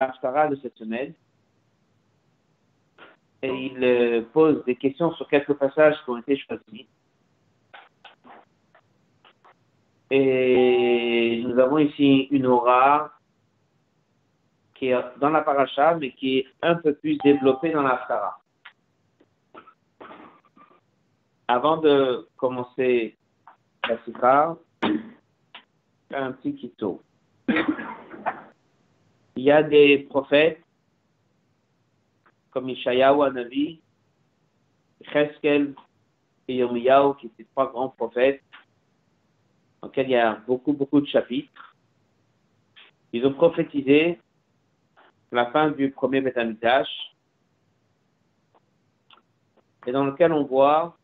l'Aftara de cette semaine. Et il euh, pose des questions sur quelques passages qui ont été choisis. Et nous avons ici une aura qui est dans la paracha, mais qui est un peu plus développée dans l'Aftara. Avant de commencer la Sikha, un petit kito. Il y a des prophètes comme Ishayahu Anavi, Cheskel et Yomiyahu, qui étaient trois grands prophètes, dans lesquels il y a beaucoup, beaucoup de chapitres. Ils ont prophétisé la fin du premier Betamidash, et dans lequel on voit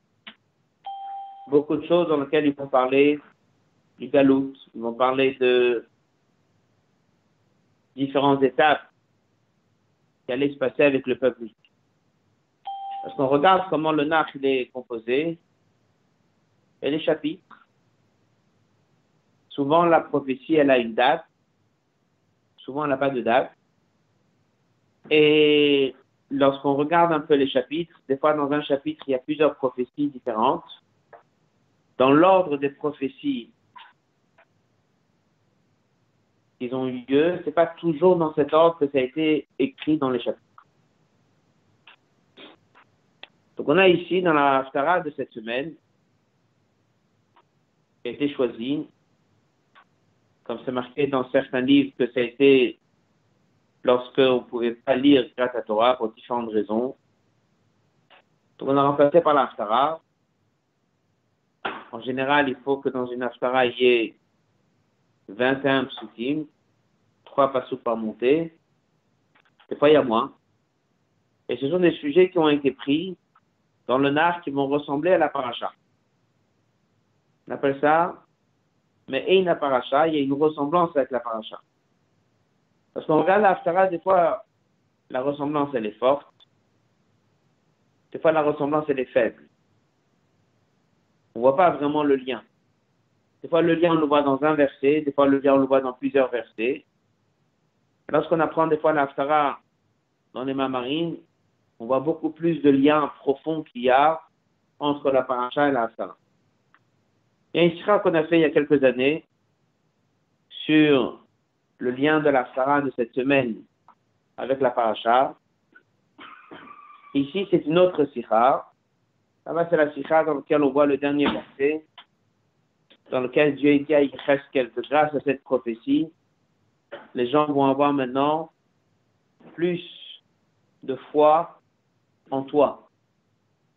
beaucoup de choses dans lesquelles ils vont parler du galout, ils vont parler de différentes étapes qui allaient se passer avec le peuple. Parce qu'on regarde comment le Nach est composé, et les chapitres. Souvent, la prophétie, elle a une date. Souvent, elle n'a pas de date. Et lorsqu'on regarde un peu les chapitres, des fois, dans un chapitre, il y a plusieurs prophéties différentes. Dans l'ordre des prophéties ont eu lieu, c'est pas toujours dans cet ordre que ça a été écrit dans les chapitres. Donc on a ici dans la Haftara de cette semaine, qui a été choisi, comme c'est marqué dans certains livres que ça a été lorsque on ne pouvait pas lire grâce à Torah pour différentes raisons. Donc on a remplacé par la Haftara. En général, il faut que dans une Haftara, il y ait 21 psukim trois passous par montée. Des fois, il y a moins. Et ce sont des sujets qui ont été pris dans le nar qui vont ressembler à la paracha. On appelle ça, mais et une paracha, il y a une ressemblance avec la paracha. Parce qu'on regarde l'Aftara, des fois, la ressemblance, elle est forte. Des fois, la ressemblance, elle est faible. On voit pas vraiment le lien. Des fois, le lien, on le voit dans un verset. Des fois, le lien, on le voit dans plusieurs versets. Lorsqu'on apprend des fois l'Aftara dans les marines, on voit beaucoup plus de liens profonds qu'il y a entre la paracha et l'Aftara. Il y a une sira qu'on a fait il y a quelques années sur le lien de l'Aftara de cette semaine avec la paracha. Ici, c'est une autre sira. Là-bas, c'est la sira dans laquelle on voit le dernier verset, dans lequel Dieu dit à Yecheskel que grâce à cette prophétie, les gens vont avoir maintenant plus de foi en toi.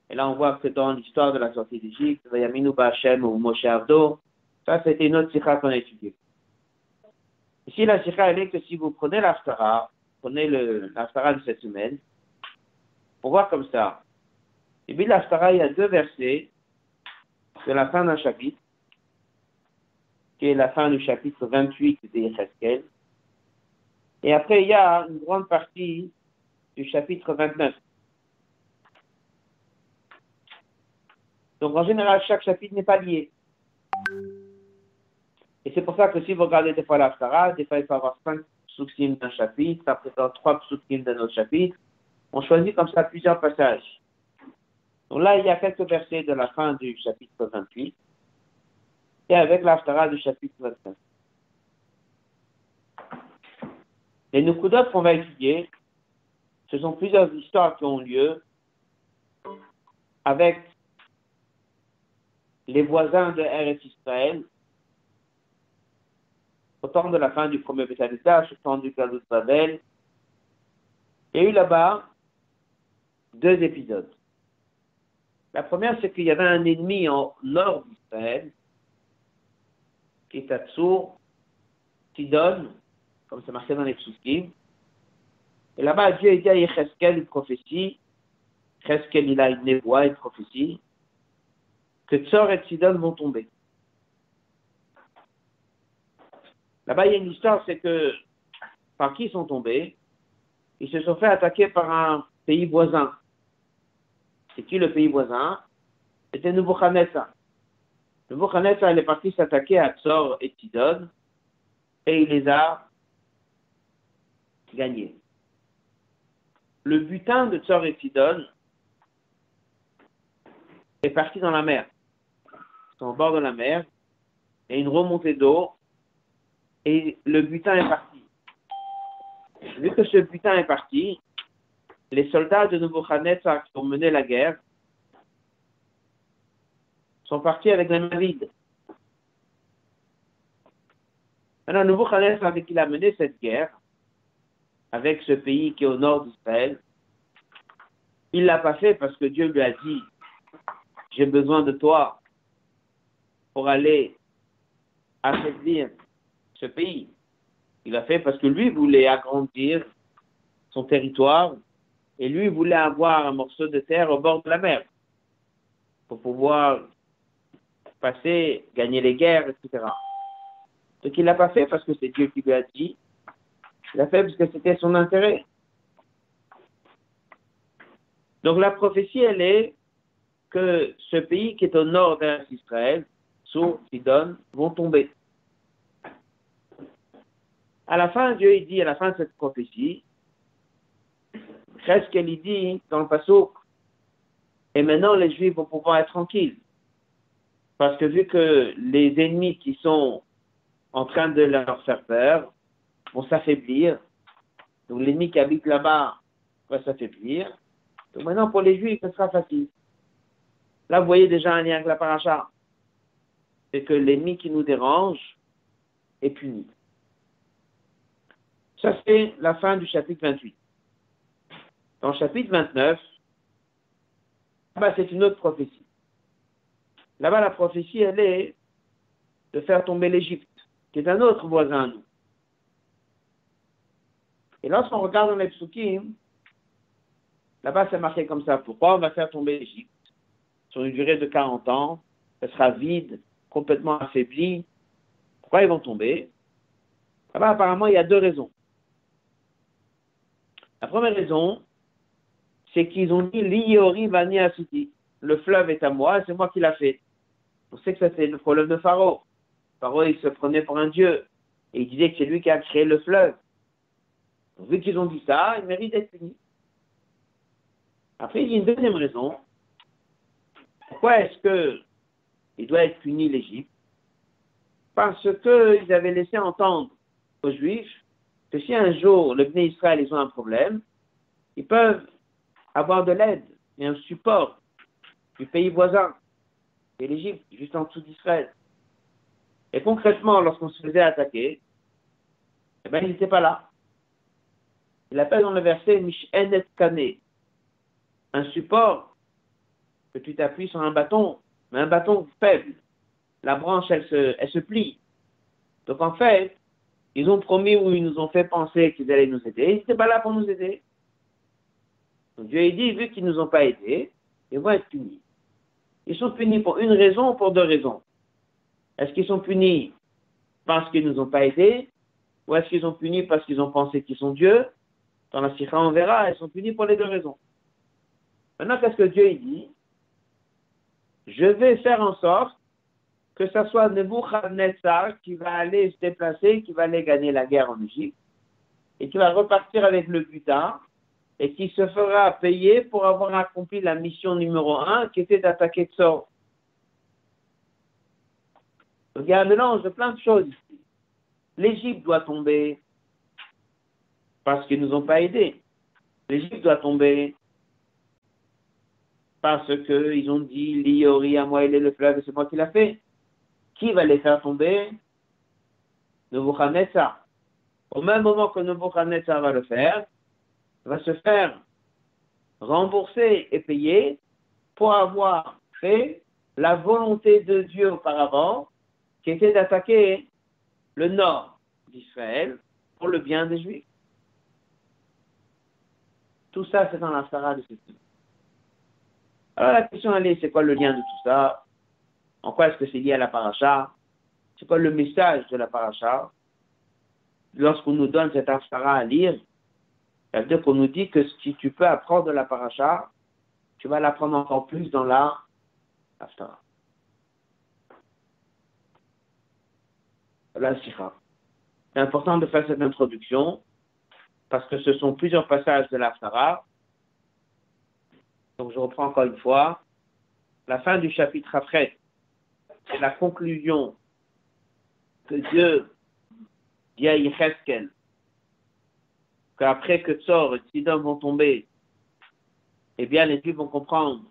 Et là, on voit que dans l'histoire de la sortie d'Égypte, Yaminu Bachem ou Moshe Ardo, ça, c'était une autre sikha qu'on a étudiée. Ici, la sikha, elle est que si vous prenez l'Aftara, prenez l'Aftara de cette semaine, pour voir comme ça. Et puis, l'Aftara, il y a deux versets de la fin d'un chapitre, qui est la fin du chapitre 28 de Yecheskel, et après, il y a une grande partie du chapitre 29. Donc, en général, chaque chapitre n'est pas lié. Et c'est pour ça que si vous regardez des fois l'Aftara, des fois il faut avoir cinq souksim d'un chapitre, après trois souksim d'un autre chapitre. On choisit comme ça plusieurs passages. Donc là, il y a quelques versets de la fin du chapitre 28 et avec l'Aftara du chapitre 29. Les Nukudot qu'on va étudier, ce sont plusieurs histoires qui ont lieu avec les voisins de Eretz Israël au temps de la fin du premier Bétalitage, au temps du Galut Babel. Il y a eu là-bas deux épisodes. La première, c'est qu'il y avait un ennemi en nord d'Israël, qui est Atsour, Sidon, comme c'est marqué dans les psukim. Et là-bas, Dieu dit à Yecheskel une prophétie, Yecheskel il a une voix, une prophétie, que Tsor et Sidon vont tomber. Là-bas, il y a une histoire, c'est que par qui ils sont tombés? Ils se sont fait attaquer par un pays voisin. C'est qui le pays voisin? C'était Nebuchadnezzar. Nebuchadnezzar, il est parti s'attaquer à Tsor et Sidon et il les a Le butin de Tsor et Sidon est parti dans la mer. Ils sont au bord de la mer, a une remontée d'eau, et le butin est parti. Vu que ce butin est parti, les soldats de Nebuchadnezzar qui ont mené la guerre sont partis avec les mains vides. Maintenant, avec qui il a mené cette guerre, avec ce pays qui est au nord d'Israël, il l'a pas fait parce que Dieu lui a dit, j'ai besoin de toi pour aller affaiblir ce pays. Il l'a fait parce que lui voulait agrandir son territoire et lui voulait avoir un morceau de terre au bord de la mer pour pouvoir passer, gagner les guerres, etc. Ce qu'il n'a pas fait parce que c'est Dieu qui lui a dit. Il l'a fait parce que c'était son intérêt. Donc la prophétie, elle est que ce pays qui est au nord d'Israël, Sour, Sidon, vont tomber. À la fin, Dieu il dit, à la fin de cette prophétie, qu'est-ce qu'elle dit dans le passage Et maintenant, les Juifs vont pouvoir être tranquilles. Parce que vu que les ennemis qui sont en train de leur faire peur vont s'affaiblir, donc l'ennemi qui habite là-bas va s'affaiblir, donc maintenant pour les Juifs, ce sera facile. Là, vous voyez déjà un lien avec la paracha. C'est que l'ennemi qui nous dérange est puni. Ça, c'est la fin du chapitre 28. Dans le chapitre 29, bah, c'est une autre prophétie. Là-bas, la prophétie, elle est de faire tomber l'Égypte, qui est un autre voisin à nous. Et lorsqu'on regarde dans les là-bas, c'est marqué comme ça. Pourquoi on va faire tomber l'Égypte Sur une durée de 40 ans, elle sera vide, complètement affaiblie. Pourquoi ils vont tomber? Là-bas, apparemment, il y a deux raisons. La première raison, c'est qu'ils ont dit Liori Vani Asuti. Le fleuve est à moi, c'est moi qui l'ai fait. On sait que ça c'est le problème de Pharaon. Pharaon, il se prenait pour un dieu. Et il disait que c'est lui qui a créé le fleuve. Vu qu'ils ont dit ça, il mérite d'être puni. Après, il y a une deuxième raison. Pourquoi est-ce que il doit être puni l'Égypte? Parce qu'ils avaient laissé entendre aux Juifs que si un jour le Bné Israël ils ont un problème, ils peuvent avoir de l'aide et un support du pays voisin et l'Égypte, juste en dessous d'Israël. Et concrètement, lorsqu'on se faisait attaquer, eh ben, il n'était pas là. Il appelle dans le verset Mishenet Kane, un support que tu t'appuies sur un bâton, mais un bâton faible. La branche, elle se, elle se plie. Donc en fait, ils ont promis ou ils nous ont fait penser qu'ils allaient nous aider. Ils n'étaient pas là pour nous aider. Donc Dieu a dit, vu qu'ils ne nous ont pas aidés, ils vont être punis. Ils sont punis pour une raison ou pour deux raisons. Est-ce qu'ils sont punis parce qu'ils ne nous ont pas aidés ou est-ce qu'ils sont punis parce qu'ils ont pensé qu'ils sont Dieu Dans la Sikha, on verra, ils sont punis pour les deux raisons. Maintenant, qu'est-ce que Dieu dit? Je vais faire en sorte que ce soit Nebuchadnezzar qui va aller se déplacer, qui va aller gagner la guerre en Égypte, et qui va repartir avec le butin, et qui se fera payer pour avoir accompli la mission numéro un, qui était d'attaquer Tsor. Donc il y a de plein de choses ici. L'Égypte doit tomber parce qu'ils ne nous ont pas aidés. L'Égypte doit tomber parce qu'ils ont dit Liori à moi il est le fleuve c'est moi qui l'a fait. Qui va les faire tomber? Nebuchadnezzar. Au même moment que Nebuchadnezzar va le faire, va se faire rembourser et payer pour avoir fait la volonté de Dieu auparavant, qui était d'attaquer le nord d'Israël pour le bien des Juifs. Tout ça, c'est dans la Sarah de cette Alors la question est, c'est quoi le lien de tout ça? En quoi est-ce que c'est lié à la paracha? C'est quoi le message de la paracha? Lorsqu'on nous donne cette Asara à lire, ça veut dire qu'on nous dit que si tu peux apprendre de la paracha, tu vas l'apprendre encore plus dans la Haftara. Voilà, C'est important de faire cette introduction parce que ce sont plusieurs passages de l'Aftara. Donc je reprends encore une fois. La fin du chapitre après, c'est la conclusion que Dieu dit à Yecheskel qu'après que Tsor et Sidon vont tomber, eh bien les Juifs vont comprendre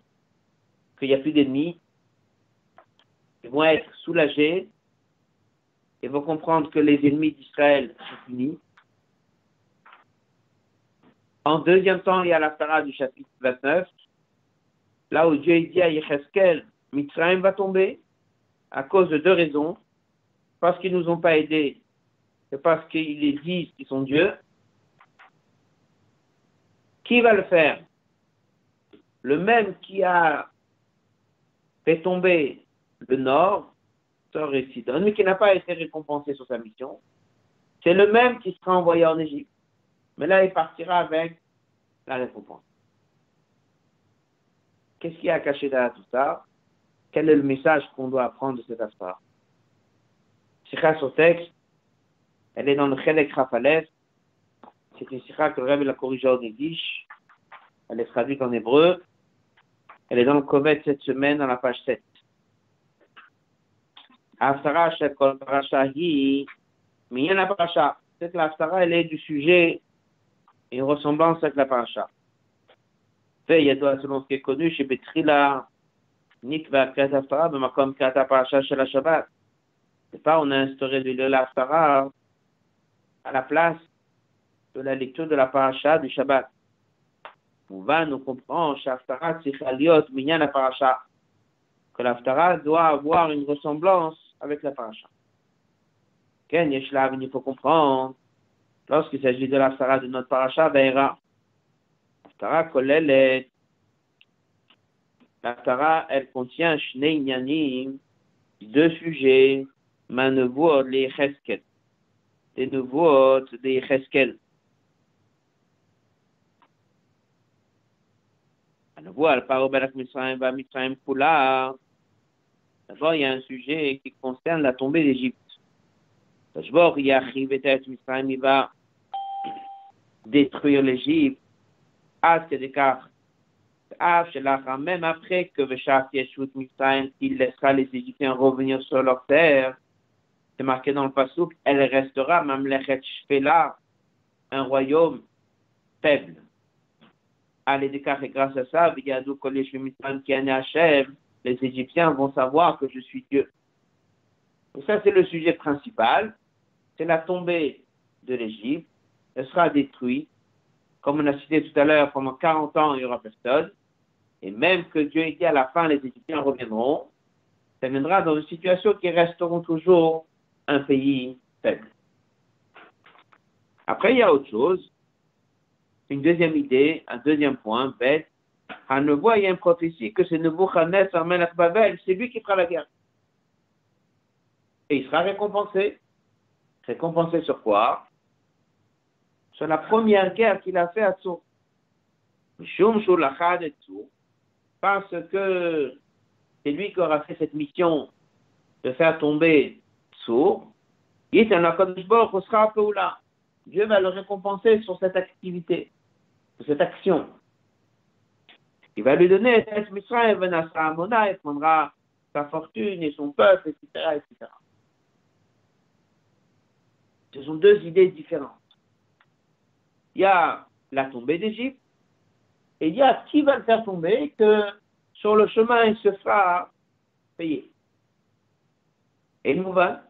qu'il n'y a plus d'ennemis, ils vont être soulagés, ils vont comprendre que les ennemis d'Israël sont finis. En deuxième temps, il y a la parade du chapitre 29, là où Dieu dit à Yecheskel, Mitzrayim va tomber à cause de deux raisons. Parce qu'ils ne nous ont pas aidés et parce qu'ils disent qu'ils sont Dieu. Qui va le faire? Le même qui a fait tomber le nord, Thor et Sidon, mais qui n'a pas été récompensé sur sa mission. C'est le même qui sera envoyé en Égypte. Mais là, il partira avec la récompense. Qu'est-ce qui a caché derrière tout ça? Quel est le message qu'on doit apprendre de cette histoire Sikha sur texte, elle est dans le Chelek Rafalef. C'est une sikha que le l'a corrigée en Yiddish. Elle est traduite en hébreu. Elle est dans le Kovet cette semaine, dans la page 7. Haftara Shekol Parasha Hi, Miyan Parasha. Cette l'Haftara, elle est du sujet et une ressemblance avec la Parasha. Fait, il y a selon ce qui est connu chez Betrila, Nikva Kriyat Haftara, Bemakom Kriyat Parasha chez la Shabbat. C'est pas, on a instauré de l'Haftara à la place de la lecture de la Parasha du Shabbat. On va nous comprendre, Shaftara Tsichaliot, Minyan la Parasha, que l'Haftara doit avoir une ressemblance avec la Parasha. Ken Yeshlav, il faut comprendre, lorsqu'il s'agit de l'Haftara de notre Parasha, Veira, l'Haftara Kolelet, l'Haftara, elle contient Shnei Nyanim, deux sujets, Manevuot, les Chesket, des nouveaux des Cheskel. D'abord, il y a un sujet qui concerne la tombée d'Égypte. D'abord, il il va détruire l'Égypte. Même après que il laissera les Égyptiens revenir sur leur terre, c'est marqué dans le Passouk, elle restera, Mamlechet Shfela, un royaume faible les et grâce à ça, les Égyptiens vont savoir que je suis Dieu. Et ça, c'est le sujet principal. C'est la tombée de l'Égypte. Elle sera détruite. Comme on a cité tout à l'heure, pendant 40 ans, il n'y aura personne. Et même que Dieu ait dit à la fin, les Égyptiens reviendront. Ça viendra dans une situation qui resteront toujours un pays faible. Après, il y a autre chose une deuxième idée, un deuxième point, bête. À nouveau, il y a une prophétie que c'est Nebuchadnezzar emmène à Babel, c'est lui qui fera la guerre. Et il sera récompensé. Récompensé sur quoi? Sur la première guerre qu'il a fait à Tzur. Parce que c'est lui qui aura fait cette mission de faire tomber. Il là. Dieu va le récompenser sur cette activité cette action. Il va lui donner il prendra sa fortune et son peuple, etc., etc. Ce sont deux idées différentes. Il y a la tombée d'Égypte et il y a qui va le faire tomber que sur le chemin il se fera payer. Et nous va.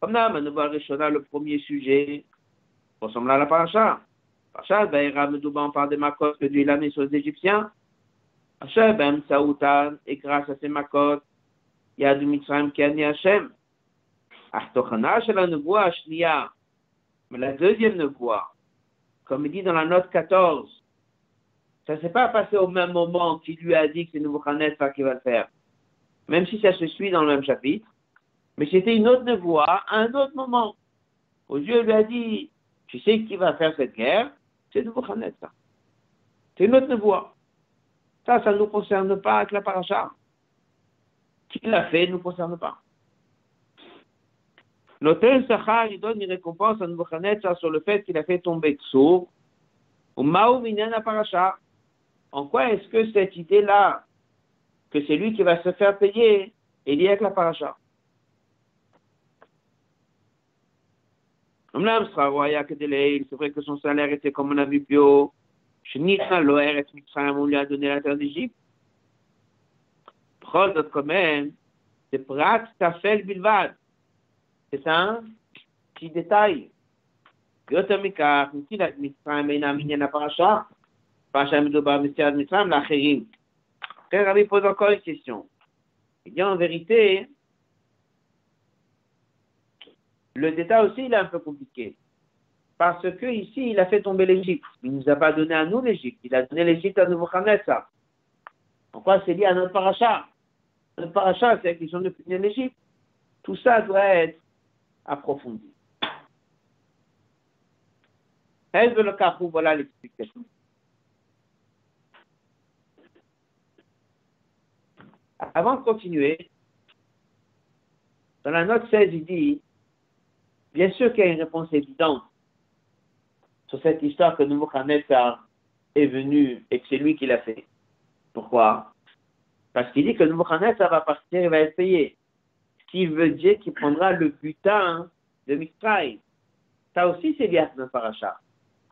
Comme là, le premier sujet ressemble à la paracha. Parshas Vaïra Medouba, on parle des makot que Dieu a mis sur les Égyptiens. Hachem, Ben Saoutan, et grâce à ces makot, il y a du Mitzrayim qui a né Hachem. Achtochana, c'est la. Mais la deuxième nevoie, comme il dit dans la note 14, ça ne s'est pas passé au même moment qu'il lui a dit que c'est Nebuchadnezzar qui va le faire. Même si ça se suit dans le même chapitre. Mais c'était une autre nevoie à un autre moment. Où Dieu lui a dit, tu sais qui va faire cette guerre? C'est ça. C'est une autre voie. Ça, ça ne nous concerne pas avec la paracha. Qui l'a fait ne nous concerne pas. L'hôtel Sachar, il donne une récompense à Nebuchadnezzar sur le fait qu'il a fait tomber Tsour. Ou. En quoi est-ce que cette idée-là, que c'est lui qui va se faire payer, est liée avec la paracha C'est vrai que son salaire était comme on a vu plus haut. On lui a donné la terre d'Égypte. Prod quand même, c'est Prat Tafel Bilvad. C'est un petit détail. Frère Rabbi pose encore une question. Il dit en vérité, le détail aussi, il est un peu compliqué. Parce que ici, il a fait tomber l'Égypte. Il ne nous a pas donné à nous l'Égypte. Il a donné l'Égypte à nouveau ça. Pourquoi c'est lié à notre paracha Notre paracha, c'est la question de l'Égypte. Tout ça doit être approfondi. Est-ce le cas où voilà l'explication Avant de continuer, dans la note 16, il dit, bien sûr qu'il y a une réponse évidente sur cette histoire que Nebuchadnezzar est venu et que c'est lui qui l'a fait. Pourquoi? Parce qu'il dit que Nebuchadnezzar va partir et va être payé. Ce qui veut dire qu'il prendra le butin de Mitzrayim. Ça aussi, c'est lié à notre paracha.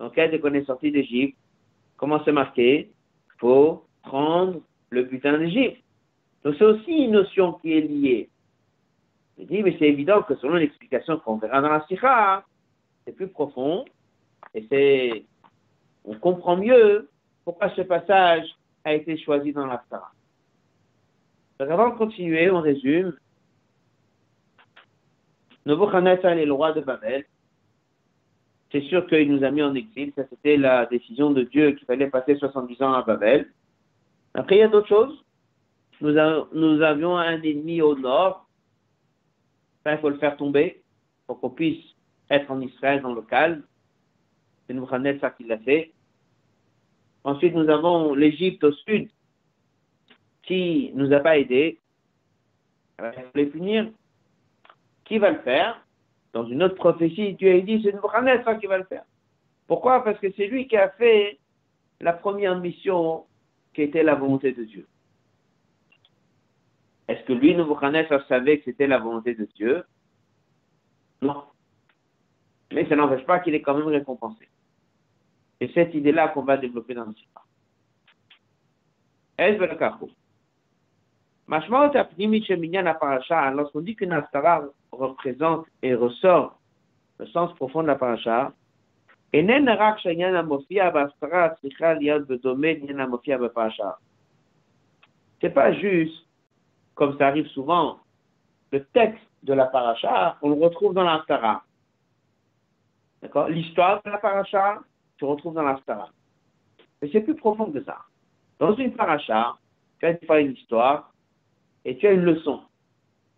Donc, dès qu'on est sorti d'Égypte, comment c'est marqué Il faut prendre le butin d'Égypte? Donc, c'est aussi une notion qui est liée. Il dit, mais c'est évident que selon l'explication qu'on verra dans la Sikha, c'est plus profond et c'est, on comprend mieux pourquoi ce passage a été choisi dans l'Aftara. Donc avant de continuer, on résume. Nebuchadnezzar est le roi de Babel. C'est sûr qu'il nous a mis en exil. Ça, c'était la décision de Dieu qu'il fallait passer 70 ans à Babel. Après, il y a d'autres choses. Nous, avions un ennemi au nord. il faut le faire tomber pour qu'on puisse être en Israël dans le calme. C'est Nebuchadnezzar qui l'a fait. Ensuite, nous avons l'Égypte au sud qui nous a pas aidés. Il faut les punir. Qui va le faire Dans une autre prophétie, Dieu a dit c'est Nebuchadnezzar qui va le faire. Pourquoi? Parce que c'est lui qui a fait la première mission qui était la volonté de Dieu. Est-ce que lui, Nebuchadnezzar, savait que c'était la volonté de Dieu? Non. Mais ça n'empêche pas qu'il est quand même récompensé. Et cette idée-là qu'on va développer dans le Sifra. Lorsqu'on dit qu'une représente et ressort le sens profond de la paracha, c'est pas juste, comme ça arrive souvent, le texte de la paracha, on le retrouve dans l'Astara. D'accord? L'histoire de la paracha se retrouve dans l'Astara. Mais c'est plus profond que ça. Dans une paracha, tu as une histoire et tu as une leçon.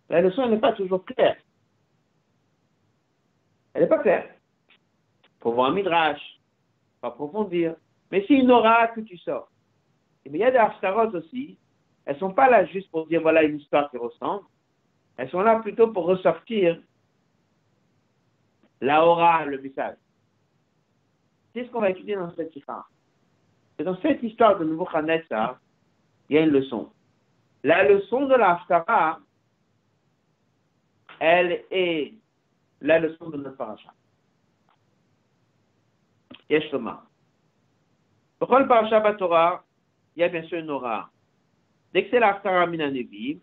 La leçon n'est pas toujours claire. Elle n'est pas claire. Il faut voir un midrash, faut approfondir. Mais c'est une aura que tu sors. Il y a des haftarot aussi. Elles ne sont pas là juste pour dire voilà une histoire qui ressemble. Elles sont là plutôt pour ressortir la aura, le message. C'est ce qu'on va étudier dans cette histoire. Dans cette histoire de nouveau Nebuchadnezzar, il y a une leçon. La leçon de la Haftara, elle est la leçon de notre paracha. Yesh Thomas. Pour le paracha Torah, il y a bien sûr une aura. Dès que c'est la Haftara Minanevi,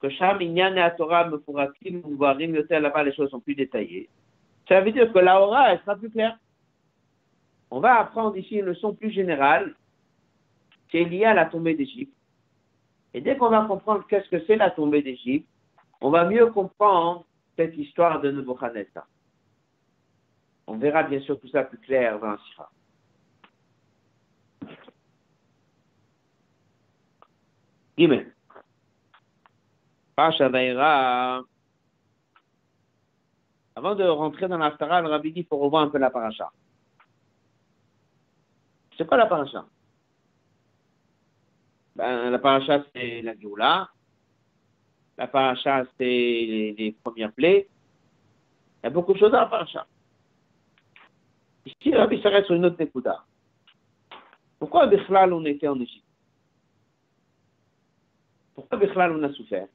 que Sham Inyan et Torah me pourra-t-il voir là-bas les choses sont plus détaillées. Ça veut dire que la aura, elle sera plus claire. On va apprendre ici une leçon plus générale qui est liée à la tombée d'Égypte. Et dès qu'on va comprendre qu'est-ce que c'est la tombée d'Égypte, on va mieux comprendre cette histoire de Nebuchadnezzar. On verra bien sûr tout ça plus clair dans Sira. Gimel. Pasha avant de rentrer dans l'Aftara, le Rabbi dit qu'il faut revoir un peu la paracha. C'est quoi la paracha? Ben, La paracha, c'est la Géoula. La paracha, c'est les, premières plaies. Il y a beaucoup de choses à la ça. Ici, Rabbi s'arrête sur une autre Nekuda. Pourquoi Bichlal on était en Égypte? Pourquoi Bichlal on a souffert?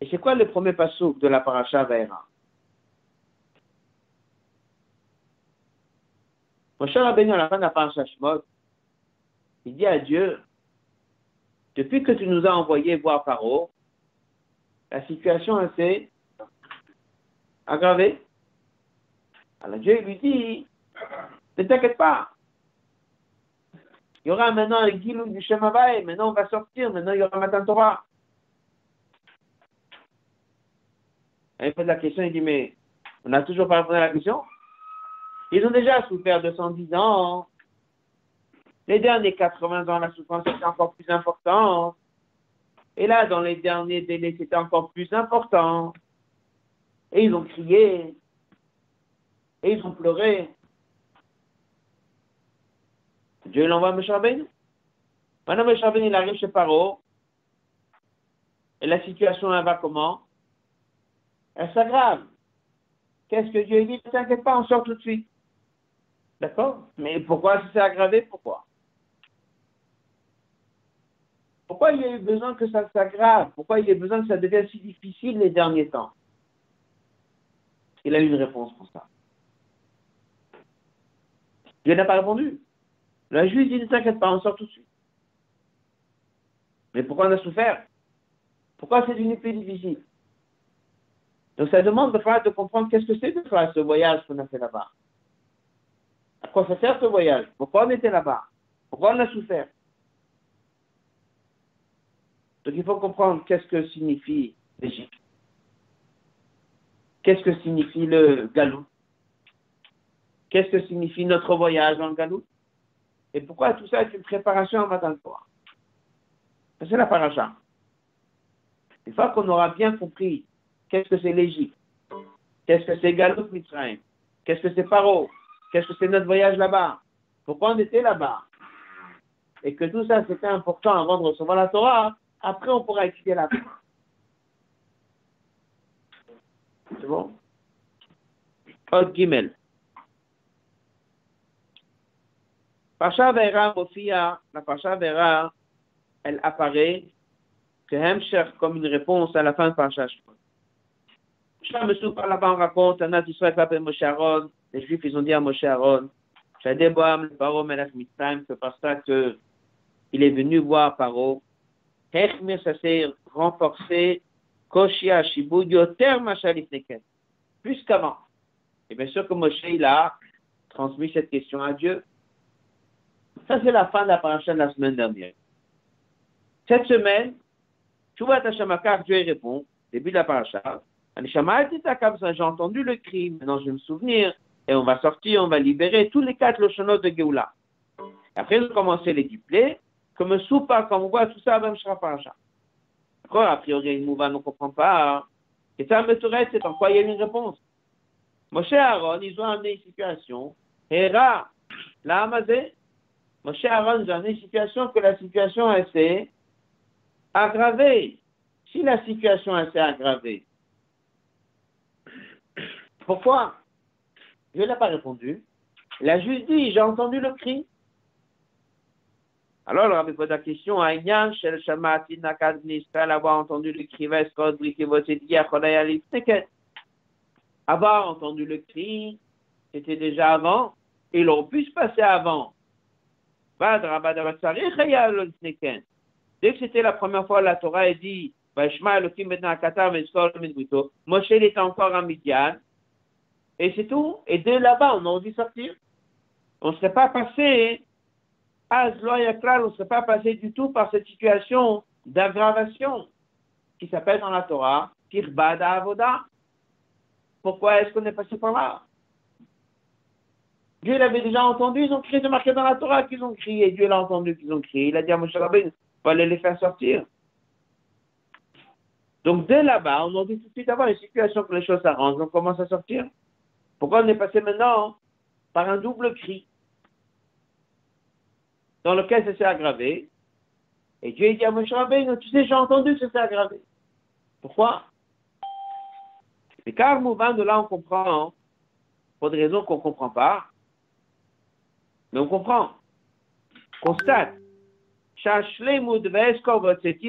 Et c'est quoi le premier passouk de la paracha Vaera? Mon cher Rabbeinu, à la fin de la paracha Shemot, il dit à Dieu, depuis que tu nous as envoyé voir Paro, la situation s'est aggravée. Alors Dieu lui dit, ne t'inquiète pas. Il y aura maintenant un guilou du Shemavaï, maintenant on va sortir, maintenant il y aura Matan Torah. il pose la question, il dit, mais on n'a toujours pas répondu à la question. Ils ont déjà souffert de 110 ans. Les derniers 80 ans, la souffrance était encore plus importante. Et là, dans les derniers délais, c'était encore plus important. Et ils ont crié. Et ils ont pleuré. Dieu l'envoie à Meshaben. Maintenant, Meshaben, il arrive chez Paro. Et la situation, elle va comment? Elle s'aggrave. Qu'est-ce que Dieu dit? Ne t'inquiète pas, on sort tout de suite. D'accord? Mais pourquoi ça s'est aggravé? Pourquoi? Pourquoi il y a eu besoin que ça s'aggrave? Pourquoi il y a eu besoin que ça devienne si difficile les derniers temps? Il a eu une réponse pour ça. Dieu n'a pas répondu. La juge dit ne t'inquiète pas, on sort tout de suite. Mais pourquoi on a souffert? Pourquoi c'est une épée difficile? Donc ça demande de, de comprendre qu'est-ce que c'est de faire ce voyage qu'on a fait là-bas. À quoi ça sert ce voyage? Pourquoi on était là-bas? Pourquoi on a souffert? Donc il faut comprendre qu'est-ce que signifie l'Égypte. Qu'est-ce que signifie le galou Qu'est-ce que signifie notre voyage dans le galou Et pourquoi tout ça est une préparation en matin de C'est la paracha. Une fois qu'on aura bien compris qu'est-ce que c'est l'Égypte, qu'est-ce que c'est Galou Mitzrayim, qu'est-ce que c'est Paro, Qu'est-ce que c'est notre voyage là-bas Pourquoi on était là-bas? Et que tout ça, c'était important avant de recevoir la Torah. Après, on pourra étudier la. C'est bon? Od Gimel. Pacha Vera Mofia, la Pacha Vera, elle apparaît que Hemsher comme une réponse à la fin de Pacha Shemesou là-bas, on raconte, un Israël s'appelle Moshe Aaron, les Juifs, ils ont dit à Moshe Aaron, Shadeboam, Paro Melech Mitzrayim, c'est par ça que il est venu voir Paro. Ça s'est renforcé, Koshia, Shibud, Yoter, Machalif Neken, plus qu'avant. Et bien sûr que Moshe, il a transmis cette question à Dieu. Ça, c'est la fin de la paracha de la semaine dernière. Cette semaine, tu vois, Tashamakar, Dieu répond, début de la paracha, j'ai entendu le cri, maintenant je vais me souvenir, et on va sortir, on va libérer tous les quatre lochonot de Géoula. Après, ils ont commencé les duplés, comme soupa, comme on voit tout ça, même Shrapacha. D'accord, a priori, une mouva ne comprend pas. Et ça me c'est en quoi il y a une réponse. Moshe Aaron, ils ont amené une situation. Hera, la Amazé. Moshe Aaron, ils ont amené une situation que la situation s'est aggravée. Si la situation s'est aggravée, pourquoi? Dieu n'a pas répondu. Il a juste dit, j'ai entendu le cri. Alors, rabbi la question à Inyan, Shel Shamati Nakad avoir entendu le cri, Veskod, Brikivotedi, Achodaya, Avoir entendu le cri, c'était déjà avant, et l'on puisse passer avant. Dès que c'était la première fois, la Torah a dit, Moshe, encore en Midian, et c'est tout. Et dès là-bas, on a de sortir. On ne serait pas passé, à Zloyakral, on ne serait pas passé du tout par cette situation d'aggravation qui s'appelle dans la Torah Kirbada Avoda. Pourquoi est-ce qu'on est passé par là? Dieu l'avait déjà entendu, ils ont crié, c'est marqué dans la Torah qu'ils ont crié. Dieu l'a entendu qu'ils ont crié. Il a dit à Moshe Rabbeinu, fallait les faire sortir. Donc dès là-bas, on a dit tout de suite avoir une situation que les choses s'arrangent, on commence à sortir. Pourquoi on est passé maintenant par un double cri? Dans lequel ça s'est aggravé Et Dieu dit à Moshe Rabbeinu, tu sais, j'ai entendu que ça s'est aggravé. Pourquoi? Mais car mouvant de là, on comprend, pour des raisons qu'on ne comprend pas, mais on comprend, constate,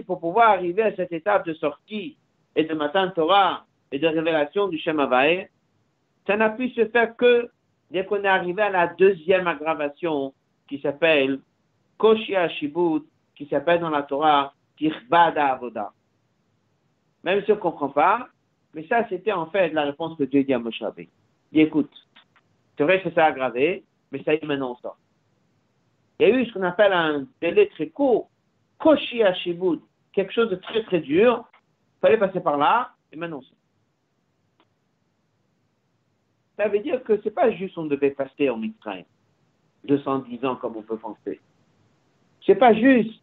pour pouvoir arriver à cette étape de sortie et de Matan Torah et de révélation du Shem ça n'a pu se faire que dès qu'on est arrivé à la deuxième aggravation qui s'appelle Koshia Shibud, qui s'appelle dans la Torah Tirbada Avoda. Même si on ne comprend pas, mais ça c'était en fait la réponse que Dieu dit à Moshe Il dit écoute, c'est vrai que ça a aggravé, mais ça y est maintenant on sort. Il y a eu ce qu'on appelle un délai très court, Shibud, quelque chose de très très dur, il fallait passer par là, et maintenant on sort. Ça veut dire que c'est pas juste on devait passer en Mitzrayim, 210 ans comme on peut penser. C'est pas juste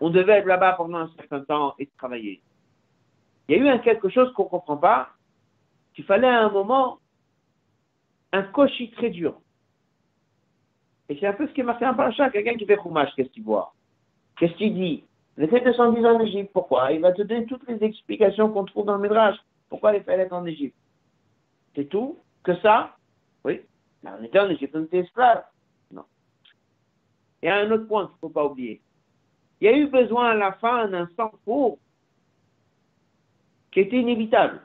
on devait être là-bas pendant un certain temps et travailler. Il y a eu quelque chose qu'on ne comprend pas, qu'il fallait à un moment un cochi très dur. Et c'est un peu ce qui est marqué en paracha, quelqu'un qui fait fromage, qu'est-ce qu'il voit Qu'est-ce qu'il dit? Il était 210 ans en Égypte, pourquoi? Il va te donner toutes les explications qu'on trouve dans le Midrash. Pourquoi il fallait en Égypte? C'est tout? Que ça? Oui. on était en Égypte, on était esclaves. Il y a un autre point qu'il ne faut pas oublier. Il y a eu besoin à la fin d'un sang court qui était inévitable,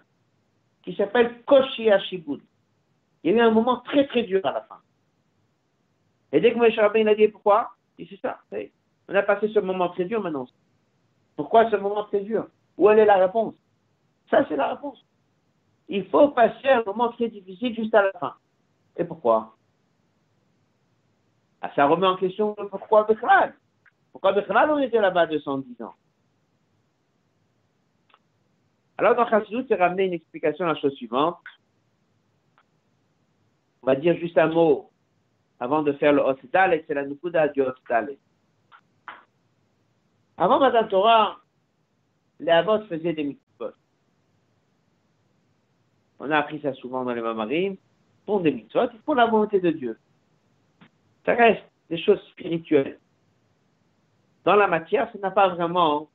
qui s'appelle Koshi. Il y a eu un moment très très dur à la fin. Et dès que Moshe Rabbein a dit pourquoi, il dit ça. On a passé ce moment très dur maintenant. Pourquoi ce moment très dur? Où est la réponse? Ça, c'est la réponse il faut passer un moment très difficile juste à la fin. Et pourquoi? Ah, Ça remet en question pourquoi Bechlal. Pourquoi Bechlal on était là-bas 210 ans? Alors dans Chassidut, c'est ramené une explication à la chose suivante. On va dire juste un mot avant de faire le et c'est la Nukuda du Hotdale. Avant Madame Torah, les Avot faisaient des on a appris ça souvent dans les mamarim, pour des mitzvot, pour la volonté de Dieu. Ça reste des choses spirituelles. Dans la matière, ça n'a pas vraiment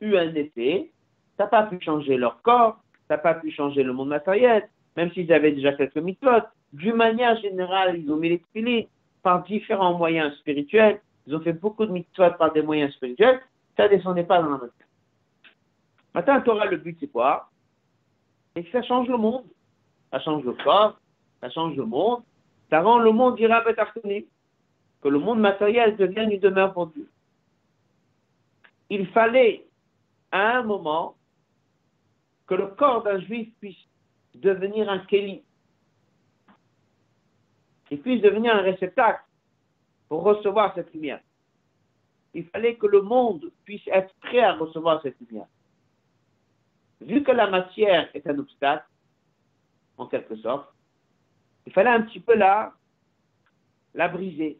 eu un effet, ça n'a pas pu changer leur corps, ça n'a pas pu changer le monde matériel, même s'ils avaient déjà quelques mitzvot. D'une manière générale, ils ont mis les filets par différents moyens spirituels, ils ont fait beaucoup de mitzvot par des moyens spirituels, ça descendait pas dans la matière. Maintenant, Torah, le but, c'est quoi? Et ça change le monde. Ça change le corps, ça change le monde, ça rend le monde irabétartonique, que le monde matériel devienne une demeure pour. Il fallait, à un moment, que le corps d'un juif puisse devenir un kéli, qu'il puisse devenir un réceptacle pour recevoir cette lumière. Il fallait que le monde puisse être prêt à recevoir cette lumière vu que la matière est un obstacle, en quelque sorte, il fallait un petit peu la, la briser,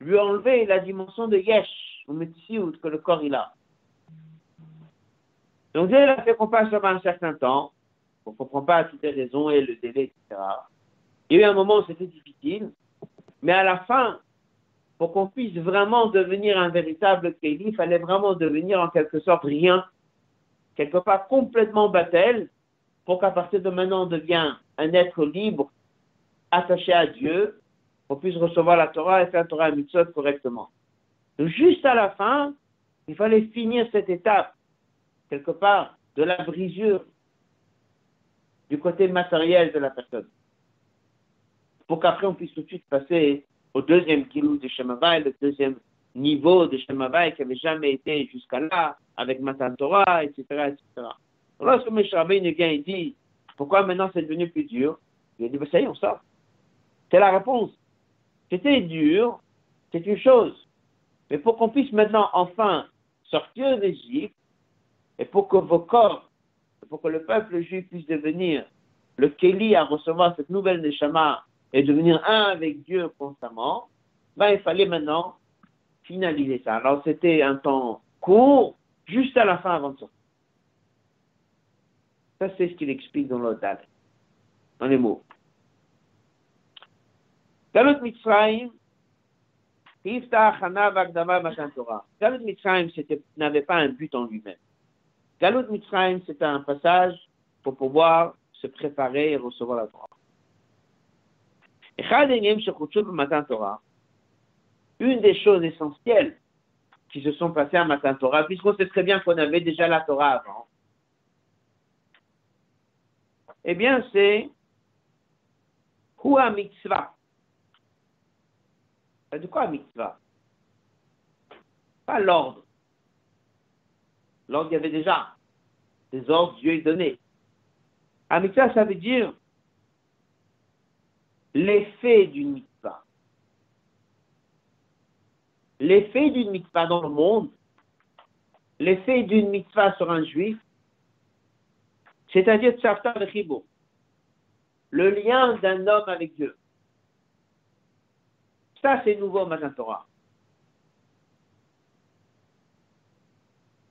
lui enlever la dimension de yesh, ou metsiout, que le corps il a. Donc Dieu a fait qu'on passe un certain temps, on ne comprend pas toutes les raisons et le délai, etc. Il y a eu un moment où c'était difficile, mais à la fin, pour qu'on puisse vraiment devenir un véritable Kéli, il fallait vraiment devenir en quelque sorte rien quelque part complètement battel, pour qu'à partir de maintenant on devienne un être libre, attaché à Dieu, qu'on puisse recevoir la Torah et faire la Torah et correctement. Juste à la fin, il fallait finir cette étape, quelque part, de la brisure du côté matériel de la personne. Pour qu'après on puisse tout de suite passer au deuxième kilo de Shemavai, le deuxième niveau de Shemavai qui n'avait jamais été jusqu'à là, avec Matan Torah, etc., etc. Lorsque M. Rabbein vient et dit, pourquoi maintenant c'est devenu plus dur? Il a dit, ben, ça y est, on sort. C'est la réponse. C'était dur, c'est une chose. Mais pour qu'on puisse maintenant enfin sortir d'Égypte, et pour que vos corps, pour que le peuple juif puisse devenir le Kéli à recevoir cette nouvelle Neshama et devenir un avec Dieu constamment, ben, il fallait maintenant finaliser ça. Alors c'était un temps court, juste à la fin avant de sortir. Ça, c'est ce qu'il explique dans l'autre dans les mots. Galut Mitzrayim, Galut Mitzrayim n'avait pas un but en lui-même. Galut Mitzrayim, c'était un passage pour pouvoir se préparer et recevoir la Torah. Une des choses essentielles qui se sont passées à Matan Torah, puisqu'on sait très bien qu'on avait déjà la Torah avant, eh bien, c'est Hua Mitzvah. De quoi Mitzvah? Pas l'ordre. L'ordre, il y avait déjà. Des ordres, Dieu est donné. Un mitzvah, ça veut dire l'effet d'une mitzvah. L'effet d'une mitzvah dans le monde, l'effet d'une mitzvah sur un juif, c'est-à-dire le lien d'un homme avec Dieu. Ça, c'est nouveau Matan Torah.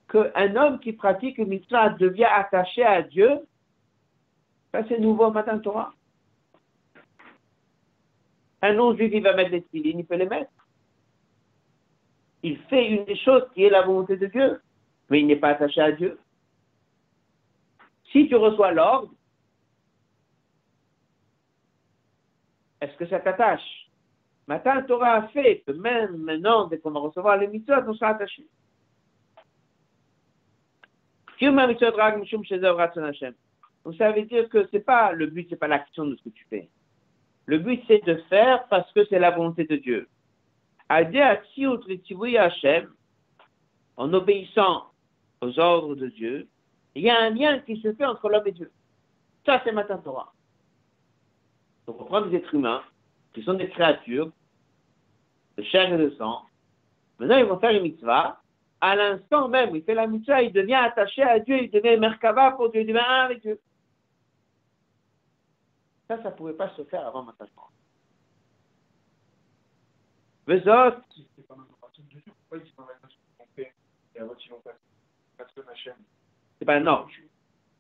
Qu'un homme qui pratique une mitzvah devient attaché à Dieu, ça, c'est nouveau Matan Torah. Un non-juif, va mettre des filines, il peut les mettre. Il fait une des choses qui est la volonté de Dieu, mais il n'est pas attaché à Dieu. Si tu reçois l'ordre, est-ce que ça t'attache? Matin, Torah a fait que même maintenant, dès qu'on va recevoir les mitzvot, on sera attaché. Donc ça veut dire que c'est pas le but, c'est pas l'action de ce que tu fais. Le but c'est de faire parce que c'est la volonté de Dieu. En obéissant aux ordres de Dieu, il y a un lien qui se fait entre l'homme et Dieu. Ça c'est Matin Torah. Donc on prend des êtres humains qui sont des créatures de chair et de sang. Maintenant ils vont faire une mitzvah à l'instant même il fait la mitzvah, il devient attaché à Dieu, il devient Merkava pour Dieu, il avec Dieu. Ça, ça ne pouvait pas se faire avant maintenant. Vezot. C'est pas un.